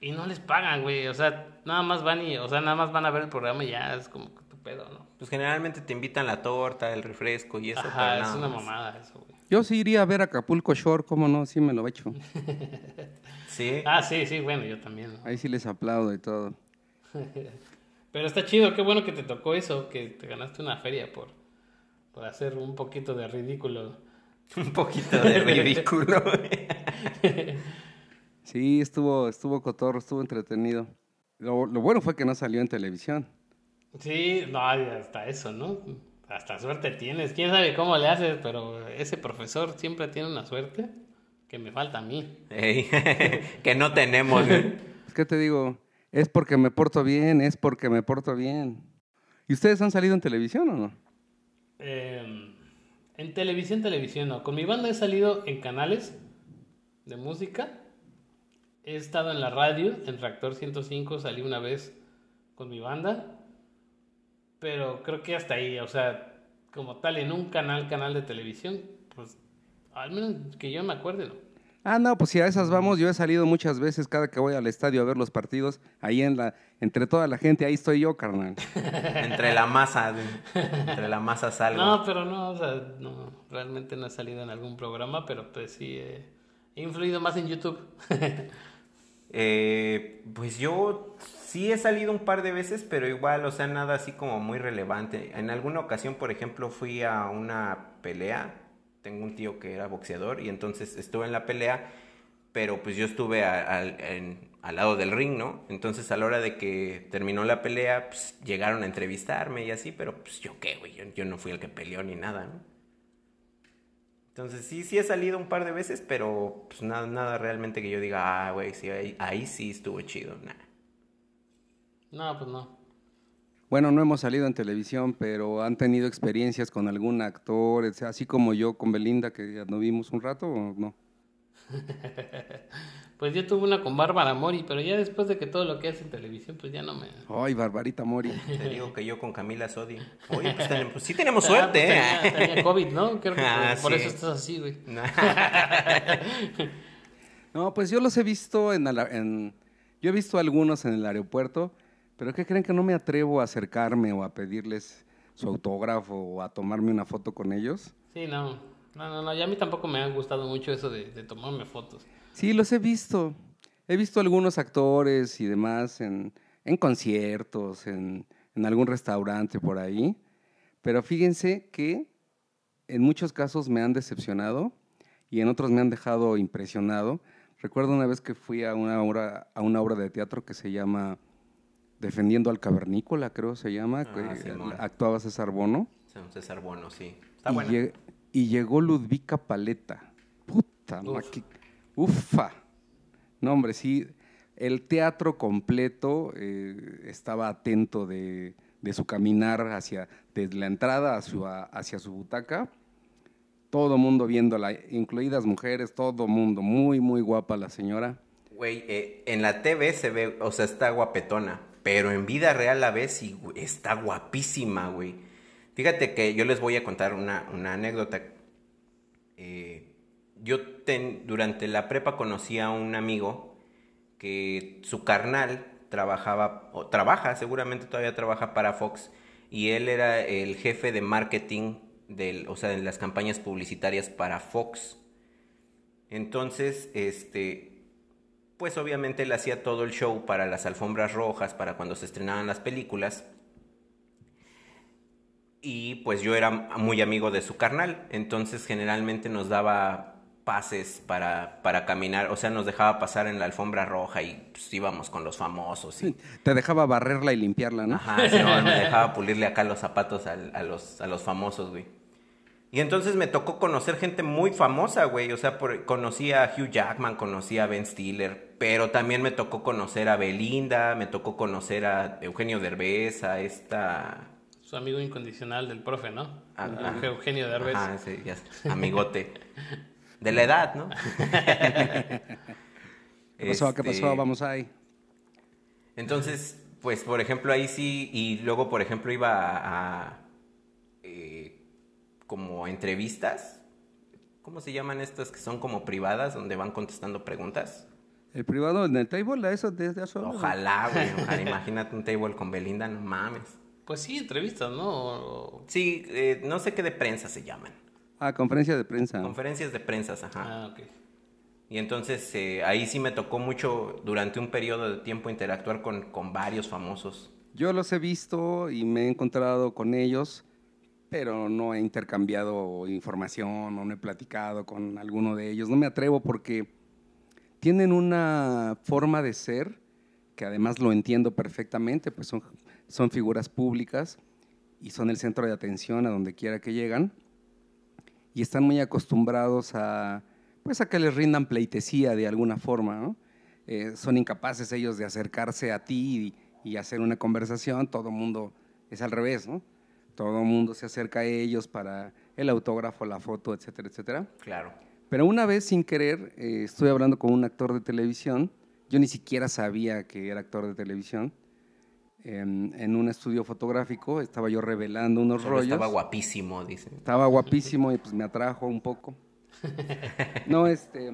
C: Y no les pagan, güey. O sea, nada más van y, o sea, nada más van a ver el programa y ya es como pedo, ¿no?
B: Pues generalmente te invitan la torta, el refresco y eso.
C: Ajá, es una mamada eso, güey.
A: Yo sí iría a ver Acapulco Shore, ¿cómo no? Sí me lo he hecho.
B: sí.
C: Ah, sí, sí, bueno, yo también.
A: Ahí sí les aplaudo y todo.
C: Pero está chido, qué bueno que te tocó eso, que te ganaste una feria por, por hacer un poquito de ridículo.
B: un poquito de ridículo.
A: Sí, estuvo, estuvo cotorro, estuvo entretenido. Lo, bueno fue que no salió en televisión.
C: Sí, no, hasta eso, ¿no? Hasta suerte tienes. Quién sabe cómo le haces, pero ese profesor siempre tiene una suerte que me falta a mí.
B: que no tenemos.
A: es que te digo, es porque me porto bien, es porque me porto bien. ¿Y ustedes han salido en televisión o no?
C: Em, en televisión, televisión no. Con mi banda he salido en canales de música He estado en la radio, en Reactor 105 salí una vez con mi banda, pero creo que hasta ahí, o sea, como tal, en un canal, canal de televisión, pues al menos que yo me acuerde, ¿no?
A: Ah, no, pues si a esas vamos, yo he salido muchas veces cada que voy al estadio a ver los partidos, ahí en la, entre toda la gente, ahí estoy yo, carnal.
B: entre la masa, entre la masa salgo.
C: No, pero no, o sea, no, realmente no he salido en algún programa, pero pues sí, he influido más en YouTube.
B: Eh, pues yo sí he salido un par de veces, pero igual, o sea, nada así como muy relevante. En alguna ocasión, por ejemplo, fui a una pelea. Tengo un tío que era boxeador y entonces estuve en la pelea, pero pues yo estuve al lado del ring, ¿no? Entonces a la hora de que terminó la pelea, pues llegaron a entrevistarme y así, pero pues yo qué, güey, yo, yo no fui el que peleó ni nada, ¿no? Entonces sí, sí he salido un par de veces, pero pues nada, nada realmente que yo diga, ah, güey, sí, ahí, sí estuvo chido, nada.
C: No, pues no.
A: Bueno, no hemos salido en televisión, pero han tenido experiencias con algún actor, así como yo con Belinda, que ya no vimos un rato, ¿o no?
C: Pues yo tuve una con Bárbara Mori, pero ya después de que todo lo que hace en televisión, pues ya no me...
A: Ay, Barbarita Mori.
B: Te digo que yo con Camila Sodi. Oye, pues, pues sí tenemos ah, suerte,
C: pues, tenía, ¿eh? COVID, ¿no? Creo que ah, por eso estás así, güey.
A: No. pues yo los he visto en, en... Yo he visto algunos en el aeropuerto, pero ¿qué creen que no me atrevo a acercarme o a pedirles su autógrafo o a tomarme una foto con ellos?
C: Sí, no. No, no, no. Y a mí tampoco me ha gustado mucho eso de, de tomarme fotos.
A: Sí, los he visto. He visto algunos actores y demás en, conciertos, en, algún restaurante por ahí. Pero fíjense que en muchos casos me han decepcionado y en otros me han dejado impresionado. Recuerdo una vez que fui a una obra, a una obra de teatro que se llama Defendiendo al Cavernícola, creo se llama, ah, que actuaba César Bono.
B: César Bono, sí.
A: Está y, y, llegó Ludvica Paleta. Puta, Ufa. No, hombre, sí. El teatro completo eh, estaba atento de, su caminar hacia, desde la entrada hacia, hacia su butaca. Todo mundo viéndola, incluidas mujeres, todo mundo. Muy, muy guapa la señora.
B: Güey, eh, en la TV se ve, o sea, está guapetona, pero en vida real la ves y está guapísima, güey. Fíjate que yo les voy a contar una, una anécdota. Eh, yo durante la prepa conocí a un amigo que su carnal trabajaba, o trabaja, seguramente todavía trabaja para Fox, y él era el jefe de marketing, del, o sea, de las campañas publicitarias para Fox. Entonces, este, pues obviamente él hacía todo el show para las alfombras rojas, para cuando se estrenaban las películas. Y pues yo era muy amigo de su carnal, entonces generalmente nos daba pases para, para caminar, o sea, nos dejaba pasar en la alfombra roja y pues, íbamos con los famosos. Y...
A: Te dejaba barrerla y limpiarla, ¿no?
B: Ajá, sí, me dejaba pulirle acá los zapatos a, los, a los famosos, güey. Y entonces me tocó conocer gente muy famosa, güey. O sea, por, conocí a Hugh Jackman, conocí a Ben Stiller, pero también me tocó conocer a Belinda, me tocó conocer a Eugenio Derbez, a esta...
C: su amigo incondicional del profe, ¿no?
B: Ah,
C: El Eugenio Derbez.
B: Ah, sí, ya sé. Amigote. De la edad, ¿no?
A: ¿Qué pasó? ¿Qué
B: Este,
A: pasó? Vamos ahí.
B: Entonces, pues, por ejemplo, ahí sí, y luego, por ejemplo, iba a, a, como entrevistas. ¿Cómo se llaman estas que son como privadas, donde van contestando preguntas?
A: El privado en el table, eso desde eso.
B: Ojalá, güey. Ojalá, imagínate un table con Belinda, no mames.
C: Pues sí, entrevistas, ¿no?
B: Sí, eh, no sé qué de prensa se llaman.
A: Ah, conferencia de prensa.
B: Conferencias de prensa, ajá.
C: Ah, ok.
B: Y entonces eh, ahí sí me tocó mucho durante un periodo de tiempo interactuar con, con varios famosos.
A: Yo los he visto y me he encontrado con ellos, pero no he intercambiado información o no he platicado con alguno de ellos. No me atrevo porque tienen una forma de ser que además lo entiendo perfectamente, pues son, son figuras públicas y son el centro de atención a donde quiera que llegan y están muy acostumbrados a, pues a que les rindan pleitesía de alguna forma, ¿no? Eh, son incapaces ellos de acercarse a ti y, y hacer una conversación, todo el mundo es al revés, ¿no? Todo el mundo se acerca a ellos para el autógrafo, la foto, etcétera, etcétera.
B: Claro.
A: Pero una vez sin querer eh, estuve hablando con un actor de televisión, yo ni siquiera sabía que era actor de televisión, en, en un estudio fotográfico estaba yo revelando unos
B: Solo
A: rollos.
B: estaba guapísimo, dicen.
A: Estaba guapísimo y pues me atrajo un poco. No, este,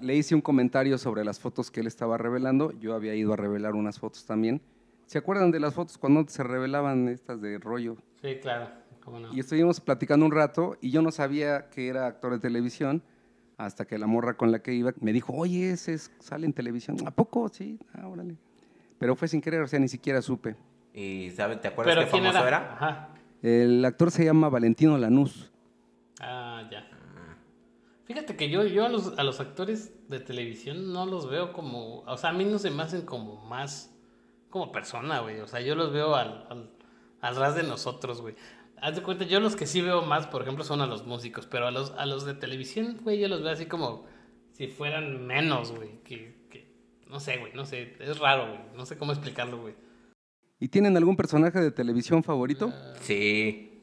A: le hice un comentario sobre las fotos que él estaba revelando. Yo había ido a revelar unas fotos también. ¿Se acuerdan de las fotos cuando se revelaban estas de rollo?
C: Sí, claro. ¿Cómo no?
A: Y estuvimos platicando un rato y yo no sabía que era actor de televisión hasta que la morra con la que iba me dijo, oye, ese es- sale en televisión. ¿A poco? Sí, ah, órale. Pero fue sin querer, o sea, ni siquiera supe.
B: ¿Y sabes, te acuerdas
C: ¿Pero
B: qué
C: quién
B: famoso
C: era?
B: era?
C: Ajá.
A: El actor se llama Valentino Lanús.
C: Ah, ya. Fíjate que yo, yo a, los, a los actores de televisión no los veo como... O sea, a mí no se me hacen como más... Como persona, güey. O sea, yo los veo al, al, al ras de nosotros, güey. Haz de cuenta, yo los que sí veo más, por ejemplo, son a los músicos. Pero a los, a los de televisión, güey, yo los veo así como si fueran menos, güey. Que, que, no sé, güey, no sé. Es raro, güey. No sé cómo explicarlo, güey.
A: ¿Y tienen algún personaje de televisión favorito?
B: Sí.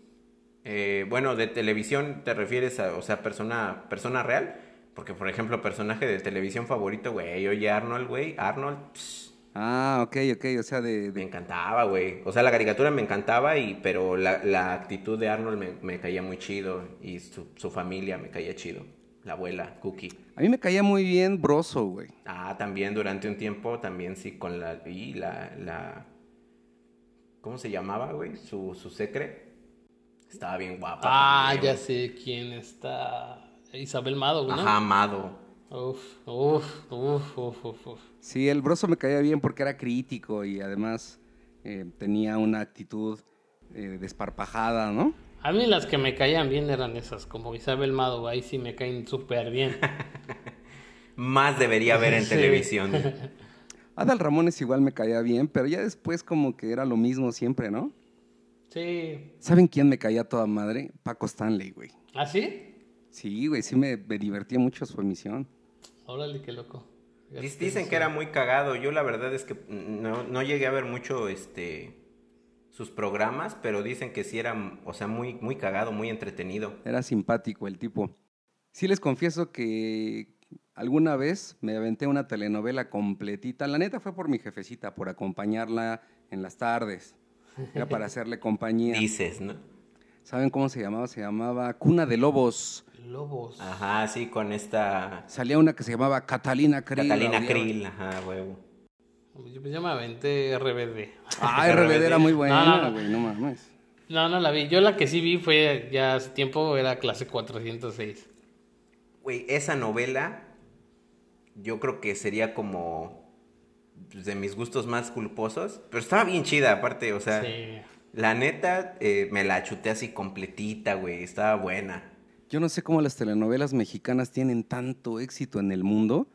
B: Eh, bueno, de televisión te refieres a, o sea, persona, persona real. Porque, por ejemplo, personaje de televisión favorito, güey. Oye, Arnold, güey. Arnold, pss,
A: Ah, ok, ok, o sea, de...
B: me encantaba, güey. O sea, la caricatura me encantaba, y, pero la, la actitud de Arnold me, me caía muy chido. Y su, su familia me caía chido. La abuela, Cookie.
A: A mí me caía muy bien Broso, güey.
B: Ah, también durante un tiempo, también sí, con la. Y la. la ¿Cómo se llamaba, güey? Su, su secre. Estaba bien guapa.
C: Ah,
B: también.
C: ya sé quién está. Isabel Mado, güey, ¿no?
B: Ajá, amado.
C: Uf, uf, uf, uf, uf, uf.
A: Sí, el Broso me caía bien porque era crítico y además eh, tenía una actitud eh, desparpajada, ¿no?
C: A mí las que me caían bien eran esas, como Isabel Mado, ahí sí me caen súper bien.
B: Más debería haber en
C: Sí.
B: televisión.
A: Adal Ramones igual me caía bien, pero ya después como que era lo mismo siempre, ¿no?
C: Sí.
A: ¿Saben quién me caía a toda madre? Paco Stanley, güey.
C: ¿Ah, sí?
A: Sí, güey, sí me, me divertía mucho su emisión.
C: Órale, qué loco.
B: Dic- Dicen que era muy cagado. Yo la verdad es que no, no llegué a ver mucho este sus programas, pero dicen que sí era, o sea, muy, muy cagado, muy entretenido.
A: Era simpático el tipo. Sí les confieso que alguna vez me aventé una telenovela completita. La neta fue por mi jefecita, por acompañarla en las tardes. Era para hacerle compañía.
B: Dices, ¿no?
A: ¿Saben cómo se llamaba? Se llamaba Cuna de Lobos.
C: Lobos.
B: Ajá, sí, con esta
A: Salía una que se llamaba Catalina Krill.
B: Catalina. Krill, ajá, huevo.
C: Yo pues, yo me aventé RBD.
A: Ah, RBD era muy buena,
C: No, no, no.
A: güey, no mames.
C: No, no la vi. Yo la que sí vi fue ya hace tiempo, era clase 406.
B: Güey, esa novela yo creo que sería como de mis gustos más culposos, pero estaba bien chida aparte, o sea,
C: Sí.
B: La neta eh, me la chuté así completita, güey, estaba buena.
A: Yo no sé cómo las telenovelas mexicanas tienen tanto éxito en el mundo.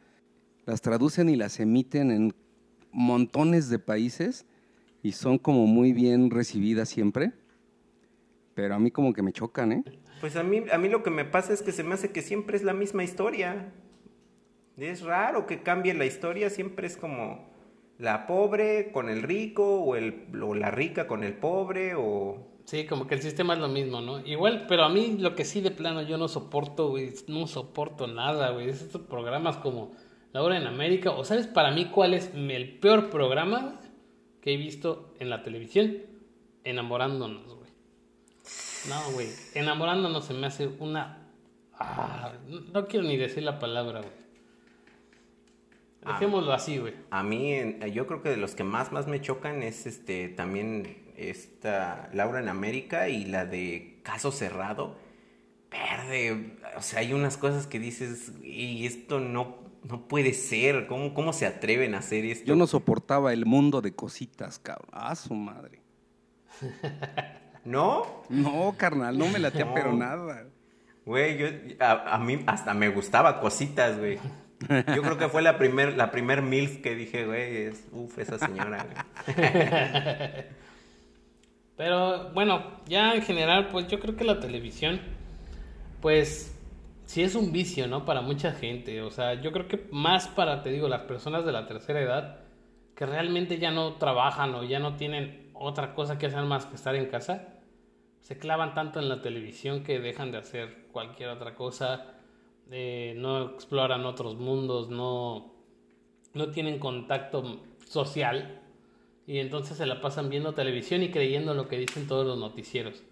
A: Las traducen y las emiten en montones de países y son como muy bien recibidas siempre. Pero a mí como que me chocan, ¿eh?
B: Pues a mí, a mí lo que me pasa es que se me hace que siempre es la misma historia. Es raro que cambie la historia, siempre es como la pobre con el rico o, el, o la rica con el pobre o
C: Sí, como que el sistema es lo mismo, ¿no? Igual, pero a mí lo que sí de plano yo no soporto, güey, no soporto nada, güey. Es estos programas como La Hora en América. O sabes para mí cuál es el peor programa que he visto en la televisión. Enamorándonos, güey. No, güey. Enamorándonos se me hace una... Ah, no quiero ni decir la palabra, güey. Dejémoslo así, güey.
B: A mí, yo creo que de los que más, más me chocan es este también esta Laura en América y la de Caso Cerrado. Verde, o sea, hay unas cosas que dices, y esto no, no puede ser, ¿Cómo, ¿cómo se atreven a hacer esto?
A: Yo no soportaba el mundo de cositas, cabrón. Ah, su madre.
B: ¿No?
A: No, carnal, no me latea,
B: No.
A: pero nada.
B: Güey, yo, a, a mí hasta me gustaba cositas, güey. Yo creo que fue la primer, la primer MILF que dije, güey, es, uf, esa señora, güey.
C: Pero bueno, ya en general, pues yo creo que la televisión, pues sí es un vicio, ¿no? Para mucha gente. O sea, yo creo que más para, te digo, las personas de la tercera edad, que realmente ya no trabajan o ya no tienen otra cosa que hacer más que estar en casa, se clavan tanto en la televisión que dejan de hacer cualquier otra cosa, eh, no exploran otros mundos, no, no tienen contacto social y entonces se la pasan viendo televisión y creyendo lo que dicen todos los noticieros.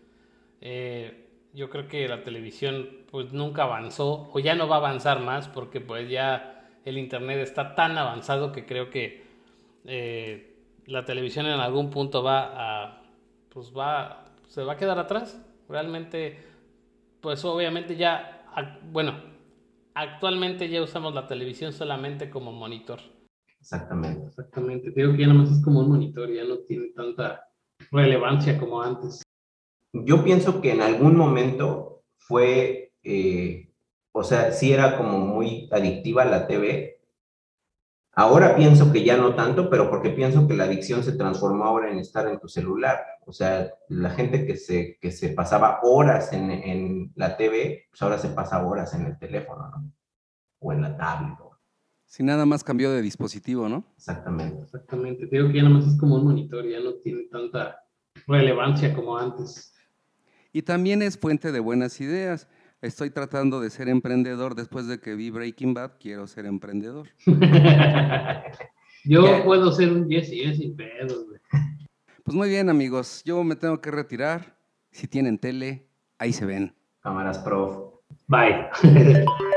C: Eh, yo creo que la televisión pues nunca avanzó o ya no va a avanzar más porque pues ya el internet está tan avanzado que creo que eh, la televisión en algún punto va a pues va se va a quedar atrás realmente pues obviamente ya bueno actualmente ya usamos la televisión solamente como monitor
B: Exactamente.
C: Exactamente, te digo que ya nada más es como un monitor, ya no tiene tanta relevancia como antes.
B: Yo pienso que en algún momento fue, eh, o sea, sí era como muy adictiva la TV. Ahora pienso que ya no tanto, pero porque pienso que la adicción se transformó ahora en estar en tu celular. O sea, la gente que se, que se pasaba horas en, en la TV, pues ahora se pasa horas en el teléfono, ¿no? O en la tablet.
A: Si nada más cambió de dispositivo, ¿no?
B: Exactamente.
C: Exactamente, te digo que ya nada más es como un monitor, ya no tiene tanta relevancia como antes.
A: Y también es fuente de buenas ideas. Estoy tratando de ser emprendedor después de que vi Breaking Bad, quiero ser emprendedor.
C: Yo puedo ser un yes y sin pedos, güey.
A: Pues muy bien, amigos, yo me tengo que retirar. Si tienen tele, ahí se ven.
B: Cámaras prof.
C: Bye.